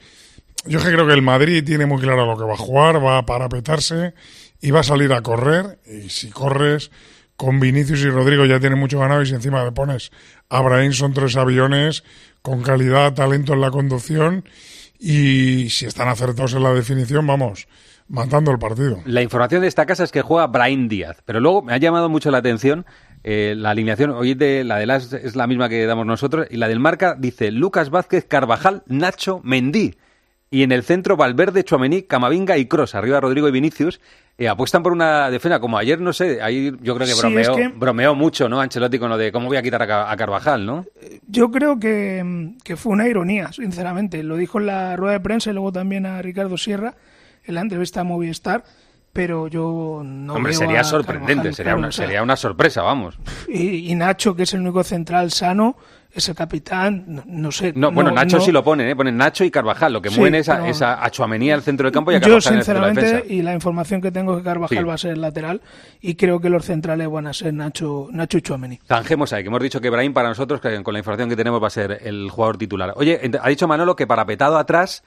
Yo que creo que el Madrid tiene muy claro lo que va a jugar, va a parapetarse y va a salir a correr. Y si corres con Vinicius y Rodrigo ya tiene mucho ganado y si encima le pones a Brahim son tres aviones con calidad, talento en la conducción y si están acertados en la definición, vamos, matando el partido. La información de esta casa es que juega Brahim Díaz, pero luego me ha llamado mucho la atención eh, la alineación. Hoy de, la de las es la misma que damos nosotros y la del marca dice Lucas Vázquez, Carvajal, Nacho, Mendí. Y en el centro Valverde, Chuamení, Camavinga y Cross. Arriba Rodrigo y Vinicius. Eh, apuestan por una defensa como ayer, no sé, ahí yo creo que Sí, bromeó, es que- bromeó mucho, ¿no? Ancelotti con lo de cómo voy a quitar a, Ca- a Carvajal, ¿no? Yo creo que, que fue una ironía, sinceramente. Lo dijo en la rueda de prensa y luego también a Ricardo Sierra en la entrevista a Movistar, pero yo no Hombre, veo sería a sorprendente, Carvajal, sería, claro, una, o sea, sería una sorpresa, vamos. y, y Nacho, que es el único central sano, es el capitán, no, sé. No, bueno, Nacho no- sí lo ponen, ¿eh? Ponen Nacho y Carvajal. Lo que Sí, mueven es a, es al centro del campo y a Yo, Carvajal en el centro de la sinceramente, defensa. y la información que tengo es que Carvajal Sí. va a ser el lateral y creo que los centrales van a ser Nacho, Nacho y Chouameni. Zanjemos ahí, que hemos dicho que Brahim para nosotros, que con la información que tenemos, va a ser el jugador titular. Oye, ha dicho Manolo que parapetado atrás,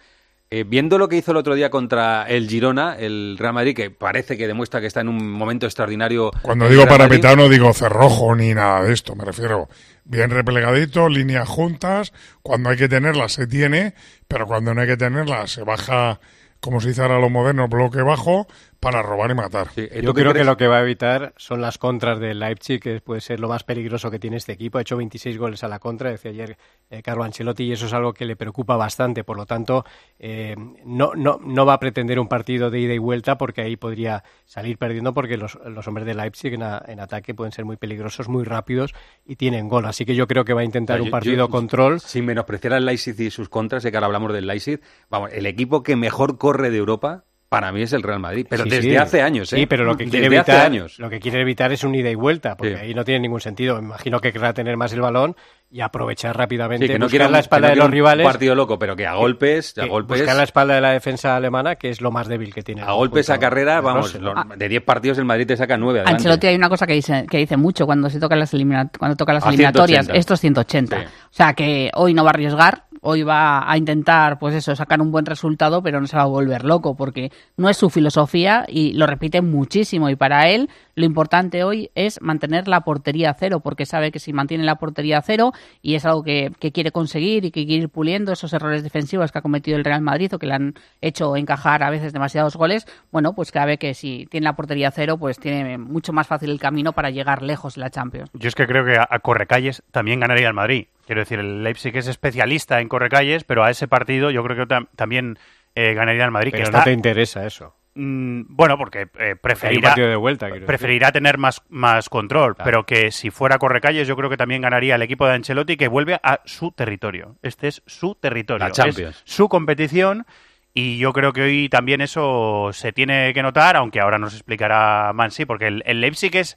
eh, viendo lo que hizo el otro día contra el Girona, el Real Madrid, que parece que demuestra que está en un momento extraordinario. Cuando digo parapetado no digo cerrojo ni nada de esto, me refiero bien replegadito, líneas juntas, cuando hay que tenerlas se tiene, pero cuando no hay que tenerlas se baja, como se dice ahora lo moderno, bloque bajo para robar y matar. Yo creo que lo que va a evitar son las contras del Leipzig, que puede ser lo más peligroso que tiene este equipo. Ha hecho 26 goles a la contra, decía ayer eh, Carlo Ancelotti, y eso es algo que le preocupa bastante. Por lo tanto, eh, no, no, no va a pretender un partido de ida y vuelta porque ahí podría salir perdiendo porque los, los hombres de Leipzig en, a- en ataque pueden ser muy peligrosos, muy rápidos y tienen gol. Así que yo creo que va a intentar Yo- un yo- partido control. Sin menospreciar al Leipzig y sus contras, de que ahora hablamos del Leipzig, vamos, el equipo que mejor corre de Europa, para mí es el Real Madrid. Pero Sí, desde sí. hace años, ¿eh? Sí, pero lo que quiere Desde evitar, años. lo que quiere evitar es un ida y vuelta, porque Sí. ahí no tiene ningún sentido. Me imagino que querrá tener más el balón y aprovechar rápidamente, Sí, que no buscar un- la espalda que no de los un rivales. partido loco, pero que a golpes, a que golpes, buscar la espalda de la defensa alemana, que es lo más débil que tiene. a golpes a carrera, de vamos, de 10 partidos el Madrid te saca 9 adelante. Ancelotti hay una cosa que dice, que dice mucho cuando se tocan las elimina- cuando toca las A eliminatorias, 180. estos 180. O sea que hoy no va a arriesgar, hoy va a intentar, pues eso, sacar un buen resultado, pero no se va a volver loco porque no es su filosofía y lo repite muchísimo y para él lo importante hoy es mantener la portería cero porque sabe que si mantiene la portería cero y es algo que, que quiere conseguir y que quiere ir puliendo esos errores defensivos que ha cometido el Real Madrid o que le han hecho encajar a veces demasiados goles, bueno, pues sabe que si tiene la portería cero, pues tiene mucho más fácil el camino para llegar lejos en la Champions. Yo es que creo que a correcalles también ganaría el Madrid. Quiero decir, el Leipzig es especialista en correcalles, pero a ese partido yo creo que tam- también eh, ganaría el Madrid. Pero que no está, te interesa eso. Mm, bueno, porque eh, preferirá, de vuelta, preferirá tener más, más control, pero que si fuera correcalles yo creo que también ganaría el equipo de Ancelotti que vuelve a su territorio. Este es su territorio. La Champions. Es su competición y yo creo que hoy también eso se tiene que notar, aunque ahora nos explicará Mansi, porque el, el Leipzig es,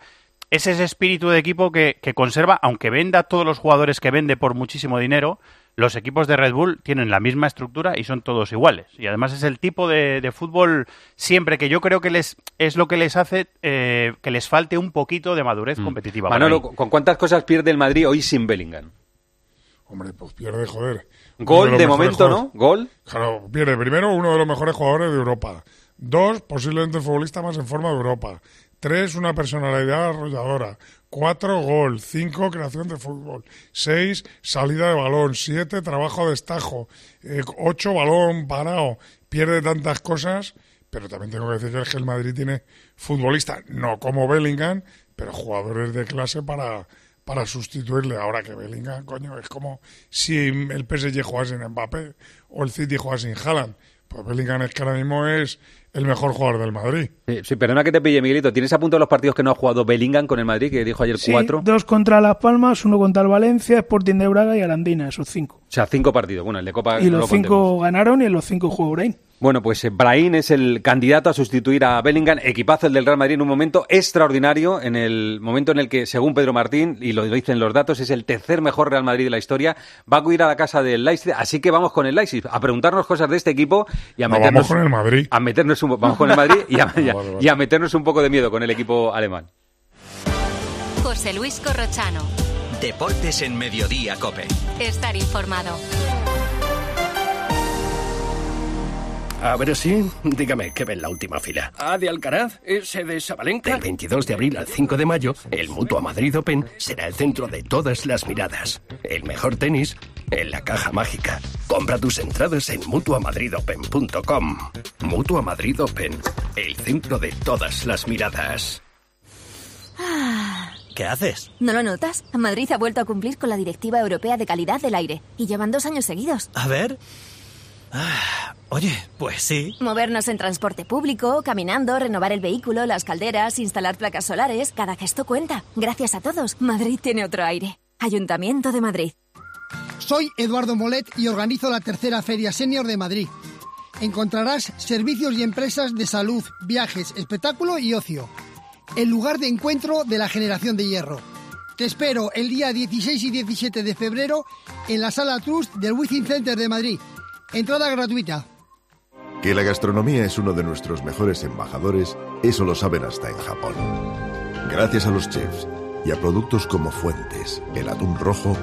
es ese espíritu de equipo que, que conserva, aunque venda todos los jugadores que vende por muchísimo dinero, los equipos de Red Bull tienen la misma estructura y son todos iguales. Y además es el tipo de, de fútbol siempre que yo creo que les es lo que les hace eh, que les falte un poquito de madurez competitiva. para Manolo. ¿con cuántas cosas pierde el Madrid hoy sin Bellingham? Hombre, pues pierde, joder. Gol de momento, ¿no? Gol. Claro, pierde primero uno de los mejores jugadores de Europa. Dos, posiblemente el futbolista más en forma de Europa. Tres, una personalidad arrolladora. Cuatro, gol. Cinco, creación de fútbol. Seis, salida de balón. Siete, trabajo de estajo. Eh, ocho, balón parado. Pierde tantas cosas, pero también tengo que decir que el Madrid tiene futbolistas, no como Bellingham, pero jugadores de clase para, para sustituirle. Ahora que Bellingham, coño, es como si el PSG jugase sin Mbappé o el City jugase sin Haaland. Pues Bellingham es que ahora mismo es el mejor jugador del Madrid. Sí, sí, perdona que te pille, Miguelito. ¿Tienes a punto los partidos que no ha jugado Bellingham con el Madrid, que dijo ayer Sí, cuatro? dos contra Las Palmas, uno contra el Valencia, Sporting de Braga y Arandina, esos cinco. O sea, cinco partidos. Bueno, el de Copa y no los lo contemos. cinco ganaron y en los cinco jugó Brain. Bueno, pues eh, Brahim es el candidato a sustituir a Bellingham, equipazo el del Real Madrid en un momento extraordinario, en el momento en el que, según Pedro Martín, y lo dicen los datos, es el tercer mejor Real Madrid de la historia, va a acudir a la casa del Leipzig, así que vamos con el Leipzig, a preguntarnos cosas de este equipo y a No, meternos... vamos con el Madrid. A meternos un, vamos con el Madrid y a, [laughs] y a- y a meternos un poco de miedo con el equipo alemán. José Luis Corrochano. Deportes en Mediodía, Cope. Estar informado. A ver si, dígame, ¿qué ve en la última fila? ¿A de Alcaraz? ¿Ese de Sabalenka? Del 22 de abril al 5 de mayo, el Mutua Madrid Open será el centro de todas las miradas. El mejor tenis en la caja mágica. Compra tus entradas en mutuamadridopen.com. Mutua Madrid Open, el centro de todas las miradas. ¿Qué haces? ¿No lo notas? Madrid ha vuelto a cumplir con la Directiva Europea de Calidad del Aire y llevan dos años seguidos. A ver. Ah, oye, pues sí. Movernos en transporte público, caminando, renovar el vehículo, las calderas, instalar placas solares, cada gesto cuenta. Gracias a todos, Madrid tiene otro aire. Ayuntamiento de Madrid. Soy Eduardo Molet y organizo la tercera Feria Senior de Madrid. Encontrarás servicios y empresas de salud, viajes, espectáculo y ocio. El lugar de encuentro de la generación de hierro. Te espero el día 16 y 17 de febrero en la Sala Trust del Wizzing Center de Madrid. Entrada gratuita. Que la gastronomía es uno de nuestros mejores embajadores, eso lo saben hasta en Japón. Gracias a los chefs y a productos como Fuentes, el atún rojo,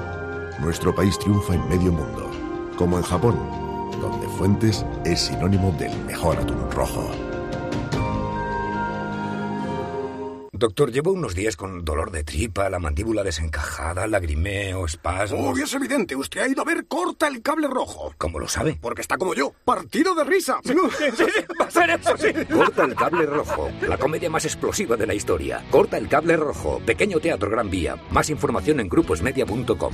nuestro país triunfa en medio mundo, como en Japón, donde Fuentes es sinónimo del mejor atún rojo. Doctor, llevo unos días con dolor de tripa, la mandíbula desencajada, lagrimeo, espasmos. Obvio es evidente, usted ha ido a ver Corta el Cable Rojo. ¿Cómo lo sabe? Porque está como yo, partido de risa. Sí, sí, sí, va a ser eso, sí. Corta el cable rojo, la comedia más explosiva de la historia. Corta el cable rojo, pequeño teatro Gran Vía. Más información en gruposmedia.com.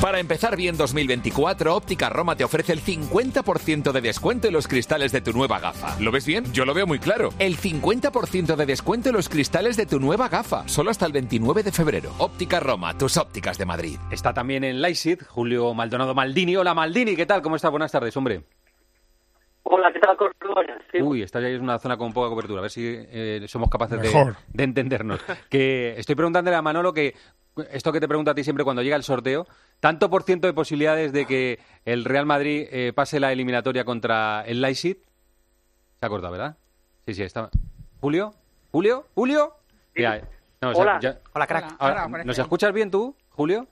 Para empezar bien 2024, Óptica Roma te ofrece el 50% de descuento en los cristales de tu nueva gafa. ¿Lo ves bien? Yo lo veo muy claro. El 50% de descuento en los cristales de tu nueva gafa, solo hasta el 29 de febrero. Óptica Roma, tus ópticas de Madrid. Está también en Leipzig Julio Maldonado Maldini. Hola Maldini, ¿qué tal? ¿Cómo estás? Buenas tardes, hombre. Hola, ¿qué tal? Sí, Uy, esta ya es una zona con poca cobertura. A ver si eh, somos capaces de, de entendernos. Que estoy preguntándole a Manolo que esto que te pregunto a ti siempre cuando llega el sorteo, tanto por ciento de posibilidades de que el Real Madrid eh, pase la eliminatoria contra el Leipzig. Se ha cortado, ¿verdad? Sí, sí, está. ¿Julio? ¿Julio? ¿Julio? Ya, no, o sea, Hola. ya- Hola, crack. Ahora. ¿Nos escuchas bien tú, Julio?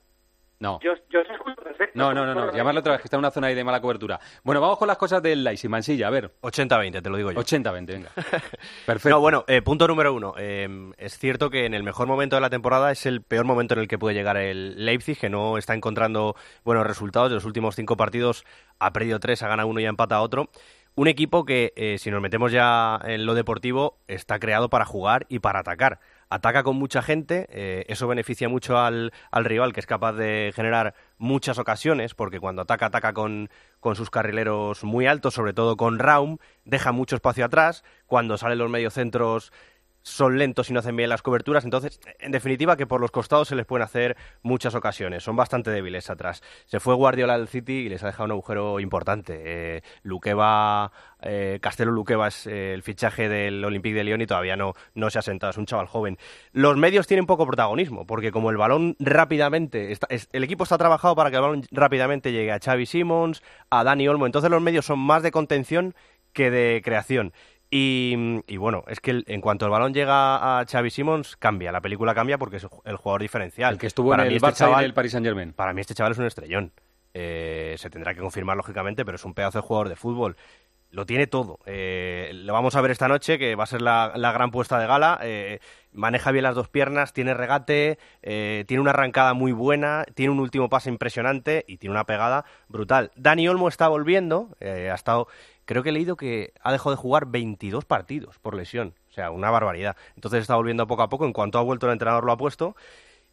No. Yo, yo os escucho perfecto. No, no, no, no. Llamarlo otra vez, que está en una zona ahí de mala cobertura. Bueno, vamos con las cosas del Leipzig, Mansilla, a ver. 80-20, te lo digo yo. 80-20, venga. [laughs] Perfecto. No, bueno, eh, punto número uno. Eh, es cierto que en el mejor momento de la temporada es el peor momento en el que puede llegar el Leipzig, que no está encontrando buenos resultados. De los últimos cinco partidos ha perdido tres, ha ganado uno y ha empatado otro. Un equipo que, eh, si nos metemos ya en lo deportivo, está creado para jugar y para atacar. Ataca con mucha gente, eh, eso beneficia mucho al, al rival, que es capaz de generar muchas ocasiones, porque cuando ataca, ataca con, con sus carrileros muy altos, sobre todo con Raum, deja mucho espacio atrás. Cuando salen los mediocentros, son lentos y no hacen bien las coberturas. Entonces, en definitiva, que por los costados se les pueden hacer muchas ocasiones. Son bastante débiles atrás. Se fue Guardiola al City y les ha dejado un agujero importante. Eh, Luqueva, eh, Castelo Luqueva es eh, el fichaje del Olympique de Lyon y todavía no, no se ha sentado. Es un chaval joven. Los medios tienen poco protagonismo, porque como el balón rápidamente. El equipo está trabajado para que el balón rápidamente llegue a Xavi Simons, a Dani Olmo. Entonces, los medios son más de contención que de creación. Y, y bueno, es que el- en cuanto el balón llega a Xavi Simons, cambia. La película cambia porque es el jugador diferencial. El que estuvo Para en mí el este Barça y en chaval- el Paris Saint-Germain. Para mí este chaval es un estrellón. Eh, se tendrá que confirmar, lógicamente, pero es un pedazo de jugador de fútbol. Lo tiene todo. Eh, lo vamos a ver esta noche, que va a ser la, gran puesta de gala. Eh, maneja bien las dos piernas, tiene regate, eh, tiene una arrancada muy buena, tiene un último pase impresionante y tiene una pegada brutal. Dani Olmo está volviendo, eh, ha estado, creo que he leído que ha dejado de jugar 22 partidos por lesión, o sea, una barbaridad. Entonces está volviendo poco a poco, en cuanto ha vuelto el entrenador lo ha puesto.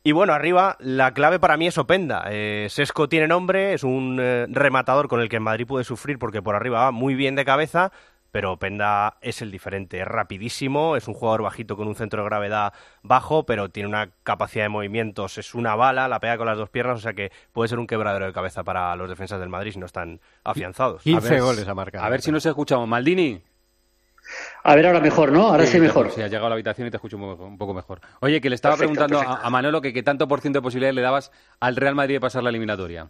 Y bueno, arriba la clave para mí es Openda. Eh, Sesco tiene nombre, es un eh, rematador con el que en Madrid puede sufrir porque por arriba va muy bien de cabeza, pero Openda es el diferente, es rapidísimo, es un jugador bajito con un centro de gravedad bajo, pero tiene una capacidad de movimientos, es una bala, la pega con las dos piernas, o sea que puede ser un quebradero de cabeza para los defensas del Madrid si no están afianzados. A ver- A ver si nos escuchamos. Maldini. A ver, ahora mejor, ¿no? Ahora sí, mejor. Sí, has llegado a la habitación y te escucho un, poco mejor. Oye, que le estaba Perfecto, preguntando. A, Manolo que qué tanto por ciento de posibilidades le dabas al Real Madrid de pasar la eliminatoria.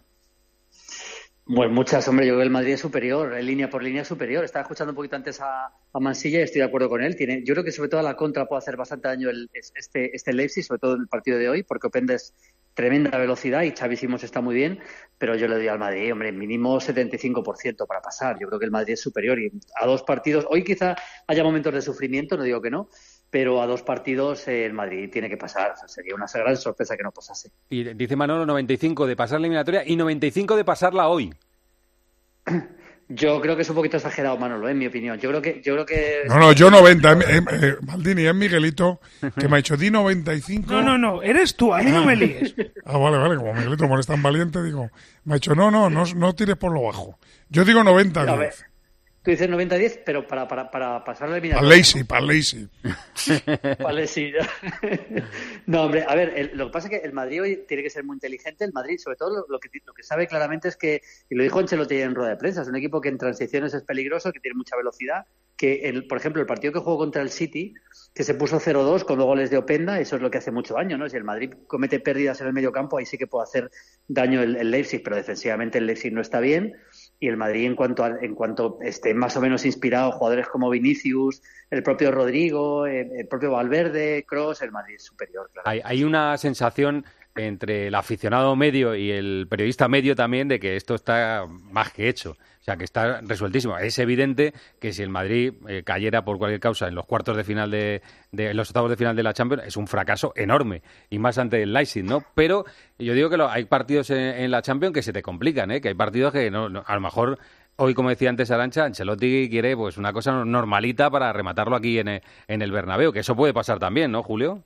Bueno, muchas, hombre, yo creo que el Madrid es superior, en línea por línea superior. Estaba escuchando un poquito antes a, Mansilla y estoy de acuerdo con él. Tiene, yo creo que sobre todo a la contra puede hacer bastante daño el, es- este, este Leipzig, sobre todo en el partido de hoy, porque Openda es tremenda velocidad y Xavi Simons está muy bien, pero yo le doy al Madrid, hombre, mínimo 75% para pasar. Yo creo que el Madrid es superior y a dos partidos, hoy quizá haya momentos de sufrimiento, no digo que no, pero a dos partidos eh, el Madrid tiene que pasar. O sea, sería una gran sorpresa que no pasase. Y dice Manolo 95 de pasar la eliminatoria y 95 de pasarla hoy. [clears throat] Yo creo que es un poquito exagerado, Manolo, en mi opinión. Yo creo que, yo creo que No, no, yo 90. eh, eh, eh, Maldini, es Miguelito que me ha dicho di 95. No, no, no, eres tú, a mí no me líes. [laughs] Ah, vale, vale, como Miguelito como eres tan valiente, digo, me ha dicho no, no, no, no tires por lo bajo. Yo digo 90. A diez. ver, tú dices 90-10, pero para, para, para pasar la Para eliminatoria. lazy, para lazy. Ya. no, hombre, a ver, el- lo que pasa es que el Madrid hoy tiene que ser muy inteligente. El Madrid, sobre todo, lo, lo que, lo que sabe claramente es que, y lo dijo Ancelotti en rueda de prensa, es un equipo que en transiciones es peligroso, que tiene mucha velocidad, que, el, por ejemplo, el partido que jugó contra el City, que se puso 0-2 con dos goles de Openda, eso es lo que hace mucho daño, ¿no? Si el Madrid comete pérdidas en el medio campo, ahí sí que puede hacer daño el, el Leipzig, pero defensivamente el Leipzig no está bien. Y el Madrid, en cuanto, a- en cuanto esté más o menos inspirado, jugadores como Vinicius, el propio Rodrigo, eh, el propio Valverde, Cross, el Madrid es superior, claro. Hay, hay una sensación entre el aficionado medio y el periodista medio también de que esto está más que hecho. O sea, que está resueltísimo. Es evidente que si el Madrid eh, cayera por cualquier causa en los cuartos de final de, de- los octavos de final de la Champions, es un fracaso enorme. Y más ante el Leipzig, ¿no? Pero yo digo que lo- hay partidos en, en la Champions que se te complican, ¿eh? Que hay partidos que no, no- a lo mejor Hoy, como decía antes Arancha, Ancelotti quiere pues una cosa normalita para rematarlo aquí en el, en el Bernabéu, que eso puede pasar también, ¿no, Julio?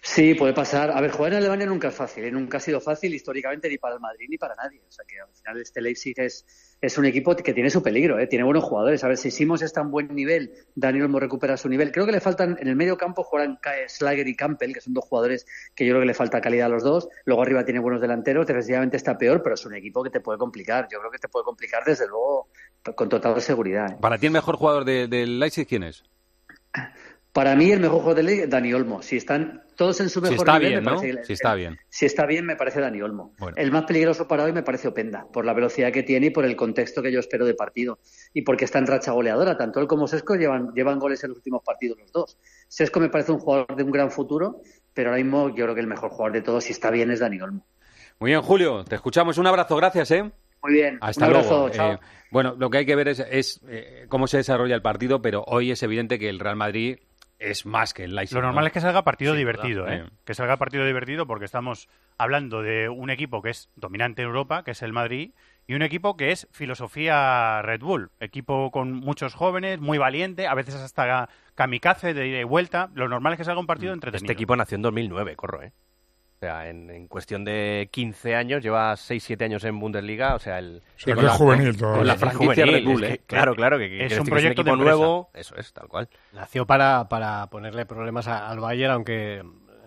Sí, puede pasar. A ver, jugar en Alemania nunca es fácil, ¿eh? nunca ha sido fácil históricamente ni para el Madrid ni para nadie. O sea que al final este Leipzig es, es un equipo que tiene su peligro, ¿eh? tiene buenos jugadores. A ver, si Simons está en buen nivel, Daniel Olmo recupera su nivel. Creo que le faltan en el medio campo juegan Slager y Campbell, que son dos jugadores que yo creo que le falta calidad a los dos. Luego arriba tiene buenos delanteros, defensivamente está peor, pero es un equipo que te puede complicar. Yo creo que te puede complicar desde luego con total seguridad. ¿eh? Para ti el mejor jugador de- del Leipzig, ¿quién es? Para mí el mejor jugador de la liga, Dani Olmo. Si están todos en su Si mejor está nivel, bien, me ¿no? parece Si está bien. Si está bien, me parece Dani Olmo. Bueno. El más peligroso para hoy me parece Openda, por la velocidad que tiene y por el contexto que yo espero de partido. Y porque está en racha goleadora. Tanto él como Sesco llevan, llevan goles en los últimos partidos los dos. Sesco me parece un jugador de un gran futuro, pero ahora mismo yo creo que el mejor jugador de todos, si está bien, es Dani Olmo. Muy bien, Julio, te escuchamos. Un abrazo, gracias, ¿eh? Muy bien. Hasta un abrazo, luego. chao. Eh, bueno, lo que hay que ver es, es, eh, cómo se desarrolla el partido, pero hoy es evidente que el Real Madrid es más que el Leipzig. Lo normal ¿no? es que salga partido divertido. ¿eh? Que salga partido divertido porque estamos hablando de un equipo que es dominante en Europa, que es el Madrid, y un equipo que es filosofía Red Bull. Equipo con muchos jóvenes, muy valiente, a veces hasta kamikaze de ida y vuelta. Lo normal es que salga un partido entretenido. Este equipo nació en 2009, corro, ¿eh? Sea, en, en cuestión de 15 años, lleva 6-7 años en Bundesliga, o sea, el... Sí, que es juvenil todavía. Con la Es franquicia juvenil, Red Bull, es que- ¿eh? Claro, claro, que, que es un proyecto de equipo empresa. nuevo, eso es, tal cual. Nació para, para ponerle problemas a- al Bayern, aunque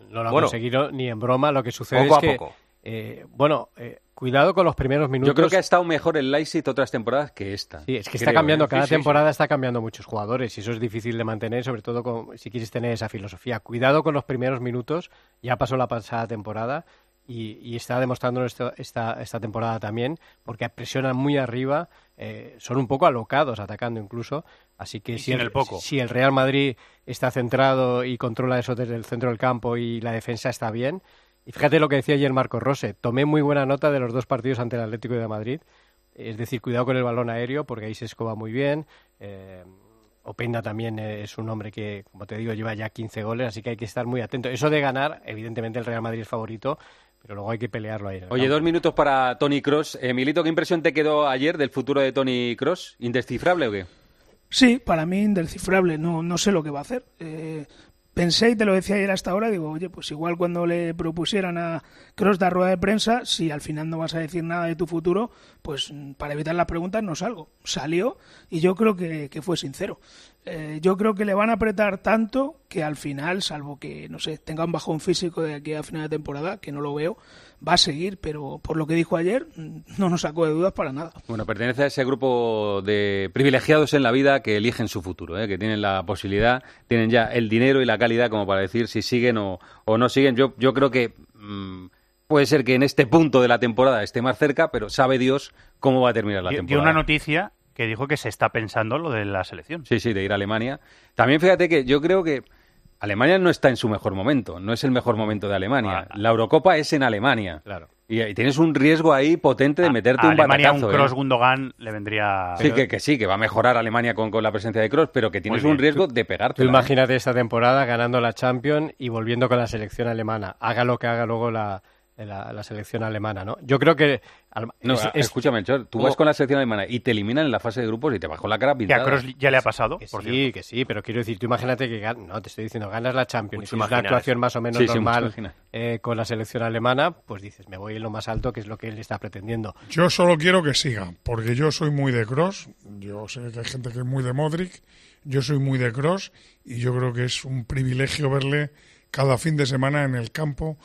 no lo ha Bueno, conseguido ni en broma. Lo que sucede poco es a que, poco. eh, bueno, eh, cuidado con los primeros minutos. Yo creo que ha estado mejor el Leipzig otras temporadas que esta. Sí, es que está Creo, cambiando, ¿eh? cada Sí, sí, sí. temporada está cambiando muchos jugadores y eso es difícil de mantener, sobre todo con- si quieres tener esa filosofía. Cuidado con los primeros minutos, ya pasó la pasada temporada y, y está demostrando esta, esta, esta temporada también, porque presionan muy arriba, eh, son un poco alocados atacando incluso, así que si el poco. si el Real Madrid está centrado y controla eso desde el centro del campo y la defensa está bien, y fíjate lo que decía ayer Marco Rose, tomé muy buena nota de los dos partidos ante el Atlético de Madrid, es decir, cuidado con el balón aéreo porque ahí se escoba muy bien. Eh, Openda también eh, es un hombre que, como te digo, lleva ya 15 goles, así que hay que estar muy atento. Eso de ganar, evidentemente el Real Madrid es favorito, pero luego hay que pelearlo ahí. Oye, dos minutos para Tony Cross. Emilito, ¿qué impresión te quedó ayer del futuro de Tony Cross? ¿Indescifrable o qué? Sí, para mí indescifrable, no, no sé lo que va a hacer. Eh, pensé, y te lo decía ayer hasta ahora, digo, oye, pues igual cuando le propusieran a Cross dar rueda de prensa, si al final no vas a decir nada de tu futuro, pues mm, para evitar las preguntas no salgo. Salió y yo creo que, que fue sincero. Eh, yo creo que le van a apretar tanto que al final, salvo que, no sé, tenga un bajón físico de aquí a final de temporada, que no lo veo, va a seguir, pero por lo que dijo ayer, mm, no nos sacó de dudas para nada. Bueno, pertenece a ese grupo de privilegiados en la vida que eligen su futuro, ¿eh? que tienen la posibilidad, tienen ya el dinero y la calidad como para decir si siguen o, o no siguen. Yo, yo creo que mm, puede ser que en este punto de la temporada esté más cerca, pero sabe Dios cómo va a terminar la temporada. una noticia que dijo que se está pensando lo de la selección. Sí, sí, de ir a Alemania. También fíjate que yo creo que Alemania no está en su mejor momento, no es el mejor momento de Alemania. La Eurocopa es en Alemania. Claro. Y, y tienes un riesgo ahí potente de meterte A un Alemania batacazo. un ¿eh? cross Gundogan le vendría... Sí, que, que sí, que va a mejorar Alemania con, con la presencia de Cross, pero que tienes un riesgo de pegarte. Tú imagínate esta temporada ganando la Champions y volviendo con la selección alemana. Haga lo que haga luego la, la, la selección alemana, ¿no? Yo creo que... al- No, es- a- es- escúchame, Chor, tú ¿Cómo? vas con la selección alemana y te eliminan en la fase de grupos y te bajó la cara Que pintada. a Kroos ya le ha pasado, Que por sí, cierto. que sí, pero quiero decir, tú imagínate que no te estoy diciendo ganas la Champions, Mucho y es una actuación más o menos Sí, normal eh, con la selección alemana, pues dices, me voy en lo más alto, que es lo que él está pretendiendo. Yo solo quiero que siga, porque yo soy muy de Cross. Yo sé que hay gente que es muy de Modric. Yo soy muy de Cross y yo creo que es un privilegio verle cada fin de semana en el campo.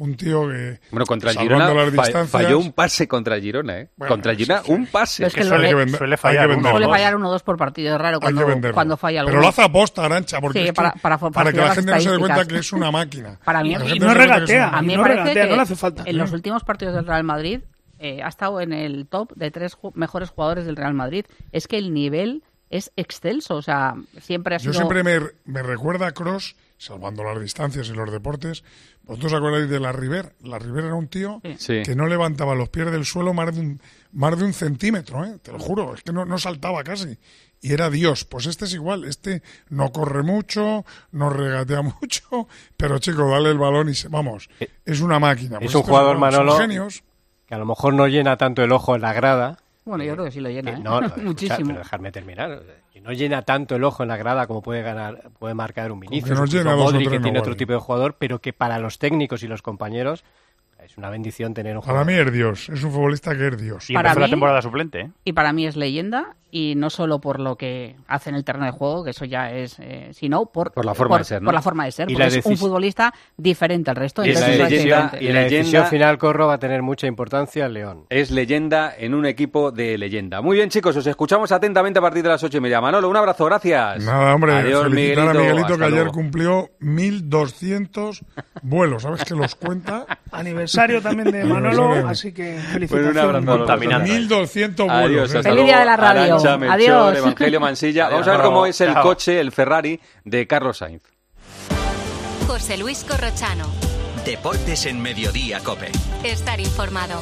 Un tío que. Bueno, contra el Girona fa- falló un pase contra el Girona, ¿eh? Bueno, contra el sí, Girona, sí. un pase. Es que hay de- que vender- suele hay fallar que uno. Suele fallar uno o dos por partido, es raro cuando, cuando falla alguno. Pero lo hace aposta, Arancha, porque Sí, es que- para- para- para que la gente no se dé cuenta que es una máquina. Para mí, y no regatea, una A mí me no parece regatea, que no le hace falta. en los últimos partidos del Real Madrid eh, ha estado en el top de tres ju- mejores jugadores del Real Madrid. Es que el nivel es excelso, o sea, siempre ha Yo sido... siempre me, me recuerda a Cross, salvando las distancias y los deportes. ¿Vosotros os acordáis de la River? La River era un tío Sí. que no levantaba los pies del suelo más de un, más de un centímetro, ¿eh? te lo juro, es que no, no saltaba casi. Y era Dios. Pues este es igual, este no corre mucho, no regatea [laughs] mucho, pero chico, dale el balón y se, vamos, es una máquina. Es Pues un estos jugador, Manolo, genios. que a lo mejor no llena tanto el ojo en la grada. Bueno, yo creo que sí lo llena, que ¿eh? no, [laughs] no, escucha, Muchísimo. pero dejarme terminar. Que no llena tanto el ojo en la grada como puede ganar, puede marcar un Vinicius, nos incluso llena o Modric, que no tiene otro tipo de jugador, pero que para los técnicos y los compañeros es una bendición tener un Para jugador. mí es Dios, es un futbolista que es Dios. Y Para empezó la mí- temporada suplente, ¿eh? Y para mí es leyenda, y no solo por lo que hace en el terreno de juego, que eso ya es, eh, sino por, Por la forma de ser, ¿no? por la forma de ser, Y porque es un futbolista diferente al resto. Y la eso es leyenda- diferente. Y la Leyenda- decisión final, Corro, va a tener mucha importancia León. Es leyenda en un equipo de leyenda. Muy bien, chicos, os escuchamos atentamente a partir de las ocho y media. Manolo, un abrazo, gracias. Nada, hombre, Adiós, felicitar a Miguelito que ayer luego. cumplió 1.200 vuelos. ¿Sabes que los cuenta? [laughs] Aniversario también de Manolo, así que felicitaciones. Pues un abrazo. Contaminando. 1.200 vuelos. Adiós, hasta Feliz día de la radio. Arantxa, Melchor, Adiós. Evangelio Mansilla. Vamos a ver Adiós. cómo es el Chao. coche, el Ferrari de Carlos Sainz. José Luis Corrochano. Deportes en Mediodía, Cope. Estar informado.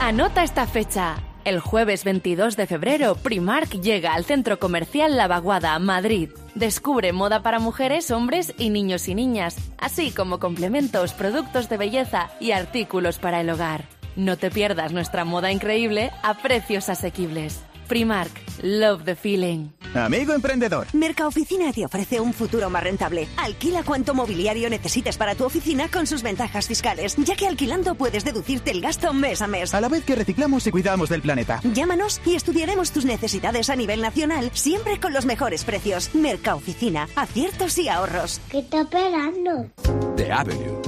Anota esta fecha. El jueves 22 de febrero, Primark llega al centro comercial La Vaguada, Madrid. Descubre moda para mujeres, hombres y niños y niñas, así como complementos, productos de belleza y artículos para el hogar. No te pierdas nuestra moda increíble a precios asequibles. Primark, love the feeling. Amigo emprendedor. Mercaoficina te ofrece un futuro más rentable. Alquila cuanto mobiliario necesites para tu oficina con sus ventajas fiscales, ya que alquilando puedes deducirte el gasto mes a mes. A la vez que reciclamos y cuidamos del planeta. Llámanos y estudiaremos tus necesidades a nivel nacional, siempre con los mejores precios. Mercaoficina, aciertos y ahorros. ¿Qué está esperando? The Avenue.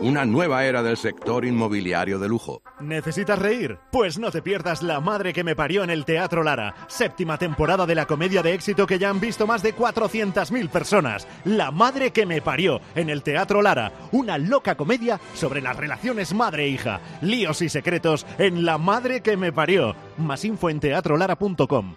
Una nueva era del sector inmobiliario de lujo. ¿Necesitas reír? Pues no te pierdas La Madre que me parió en el Teatro Lara, séptima temporada de la comedia de éxito que ya han visto más de 400.000 personas. La Madre que me parió en el Teatro Lara, una loca comedia sobre las relaciones madre-hija, líos y secretos en La Madre que me parió. Más info en teatrolara.com.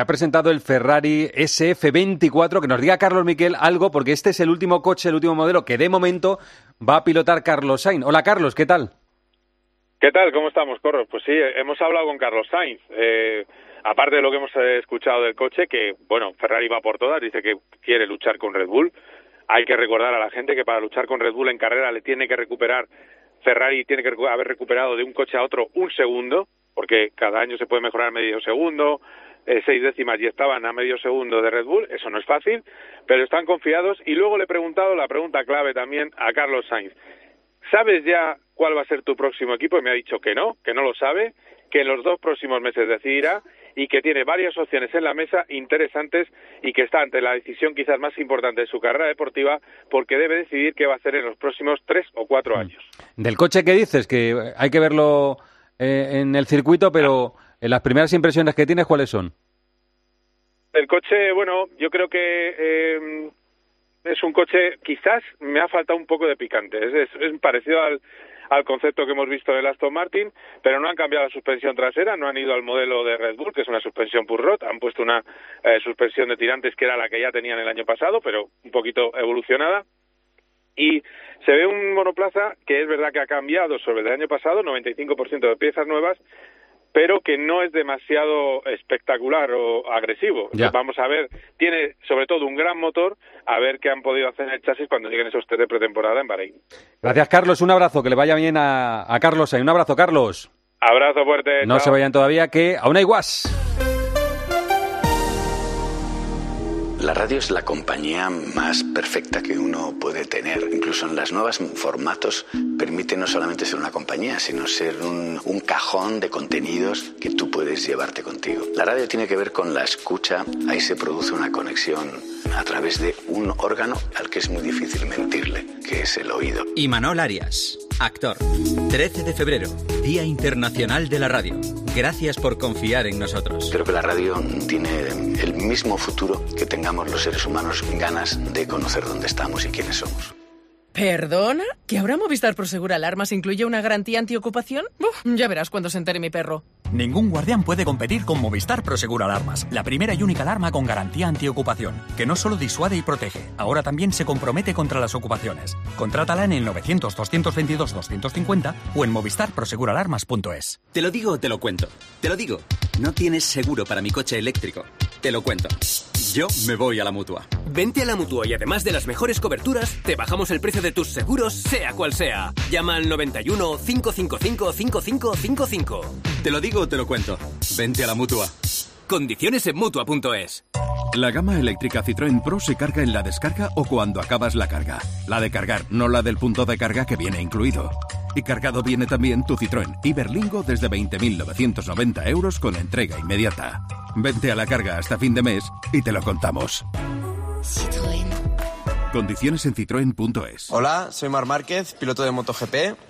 ha presentado el Ferrari SF24. Que nos diga Carlos Miquel algo, porque este es el último coche, el último modelo que de momento va a pilotar Carlos Sainz. Hola Carlos, ¿qué tal? ¿Qué tal? ¿Cómo estamos, Corro? Pues sí, hemos hablado con Carlos Sainz. Eh, aparte de lo que hemos eh, escuchado del coche, que, bueno, Ferrari va por todas, dice que quiere luchar con Red Bull. Hay que recordar a la gente que para luchar con Red Bull en carrera le tiene que recuperar, Ferrari tiene que haber recuperado de un coche a otro un segundo, porque cada año se puede mejorar medio segundo, eh, seis décimas y estaban a medio segundo de Red Bull, eso no es fácil, pero están confiados. Y luego le he preguntado la pregunta clave también a Carlos Sainz. ¿Sabes ya cuál va a ser tu próximo equipo? Y me ha dicho que no, que no lo sabe, que en los dos próximos meses decidirá y que tiene varias opciones en la mesa interesantes y que está ante la decisión quizás más importante de su carrera deportiva porque debe decidir qué va a hacer en los próximos tres o cuatro años. Del coche que dices, que hay que verlo eh, en el circuito, pero las primeras impresiones que tienes, ¿cuáles son? El coche, bueno, yo creo que eh, es un coche, quizás me ha faltado un poco de picante. Es, es, parecido al, al concepto que hemos visto del Aston Martin, pero no han cambiado la suspensión trasera, no han ido al modelo de Red Bull, que es una suspensión Purrot, han puesto una eh, suspensión de tirantes que era la que ya tenían el año pasado, pero un poquito evolucionada. Y se ve un monoplaza que es verdad que ha cambiado sobre el año pasado, 95% de piezas nuevas, pero que no es demasiado espectacular o agresivo. Vamos a ver, tiene sobre todo un gran motor, a ver qué han podido hacer en el chasis cuando lleguen esos test de pretemporada en Bahrein. Gracias, Carlos. Un abrazo, que le vaya bien a, Carlos. Un abrazo, Carlos. Abrazo fuerte. No se vayan todavía, que aún hay guas. La radio es la compañía más perfecta que uno puede tener. Incluso en las nuevas formatos permite no solamente ser una compañía, sino ser un, un, cajón de contenidos que tú puedes llevarte contigo. La radio tiene que ver con la escucha. Ahí se produce una conexión a través de un órgano al que es muy difícil mentirle, que es el oído. Y Manol Arias, actor. 13 de febrero, Día Internacional de la Radio. Gracias por confiar en nosotros. Creo que la radio tiene el mismo futuro que tengamos los seres humanos ganas de conocer dónde estamos y quiénes somos. ¿Perdona? ¿Que ahora Movistar Prosegur Alarmas incluye una garantía antiocupación? Uf, ya verás cuando se entere mi perro. Ningún guardián puede competir con Movistar Prosegur Alarmas, la primera y única alarma con garantía antiocupación, que no solo disuade y protege, ahora también se compromete contra las ocupaciones. Contrátala en el 900-222-250 o en movistarproseguralarmas.es. Te lo digo o te lo cuento. Te lo digo. No tienes seguro para mi coche eléctrico. Te lo cuento. Yo me voy a la mutua. Vente a la mutua y además de las mejores coberturas, te bajamos el precio de tus seguros, sea cual sea. Llama al 91 555 5555. Te lo digo o te lo cuento. Vente a la mutua. Condiciones en mutua.es. La gama eléctrica Citroën Pro se carga en la descarga o cuando acabas la carga. La de cargar, no la del punto de carga que viene incluido. Y cargado viene también tu Citroën Iberlingo desde 20.990 euros con entrega inmediata. Vente a la carga hasta fin de mes y te lo contamos. Citroën. Condiciones en citroen.es. Hola, soy Mar Márquez, piloto de MotoGP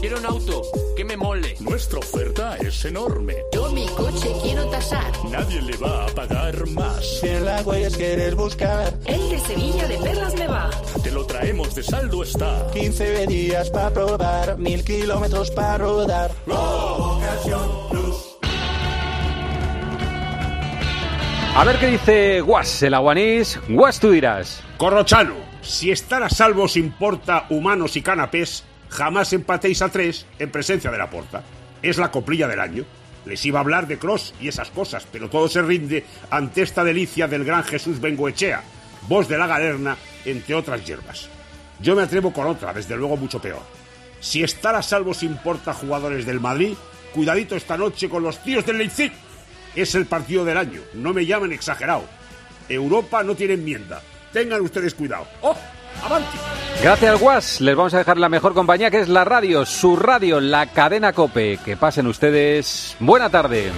Quiero un auto que me mole. Nuestra oferta es enorme. Yo mi coche quiero tasar. Nadie le va a pagar más. Si en la huellas quieres buscar, El de Sevilla de Perlas me va. Te lo traemos de saldo está. 15 días para probar, mil kilómetros para rodar. A ver qué dice Guas, el aguanís. Guas, tú dirás. Corrochano, si estar a salvo os importa humanos y canapés, jamás empatéis a tres en presencia de la porta. Es la coplilla del año. Les iba a hablar de cross y esas cosas, pero todo se rinde ante esta delicia del gran Jesús Bengoechea, voz de la galerna, entre otras hierbas. Yo me atrevo con otra, desde luego mucho peor. Si estar a salvo os importa jugadores del Madrid, cuidadito esta noche con los tíos del Leipzig. Es el partido del año, no me llamen exagerado. Europa no tiene enmienda. Tengan ustedes cuidado. ¡Oh! ¡Avanti! Gracias Guas, les vamos a dejar la mejor compañía que es la radio, su radio, la cadena Cope. Que pasen ustedes. Buena tarde.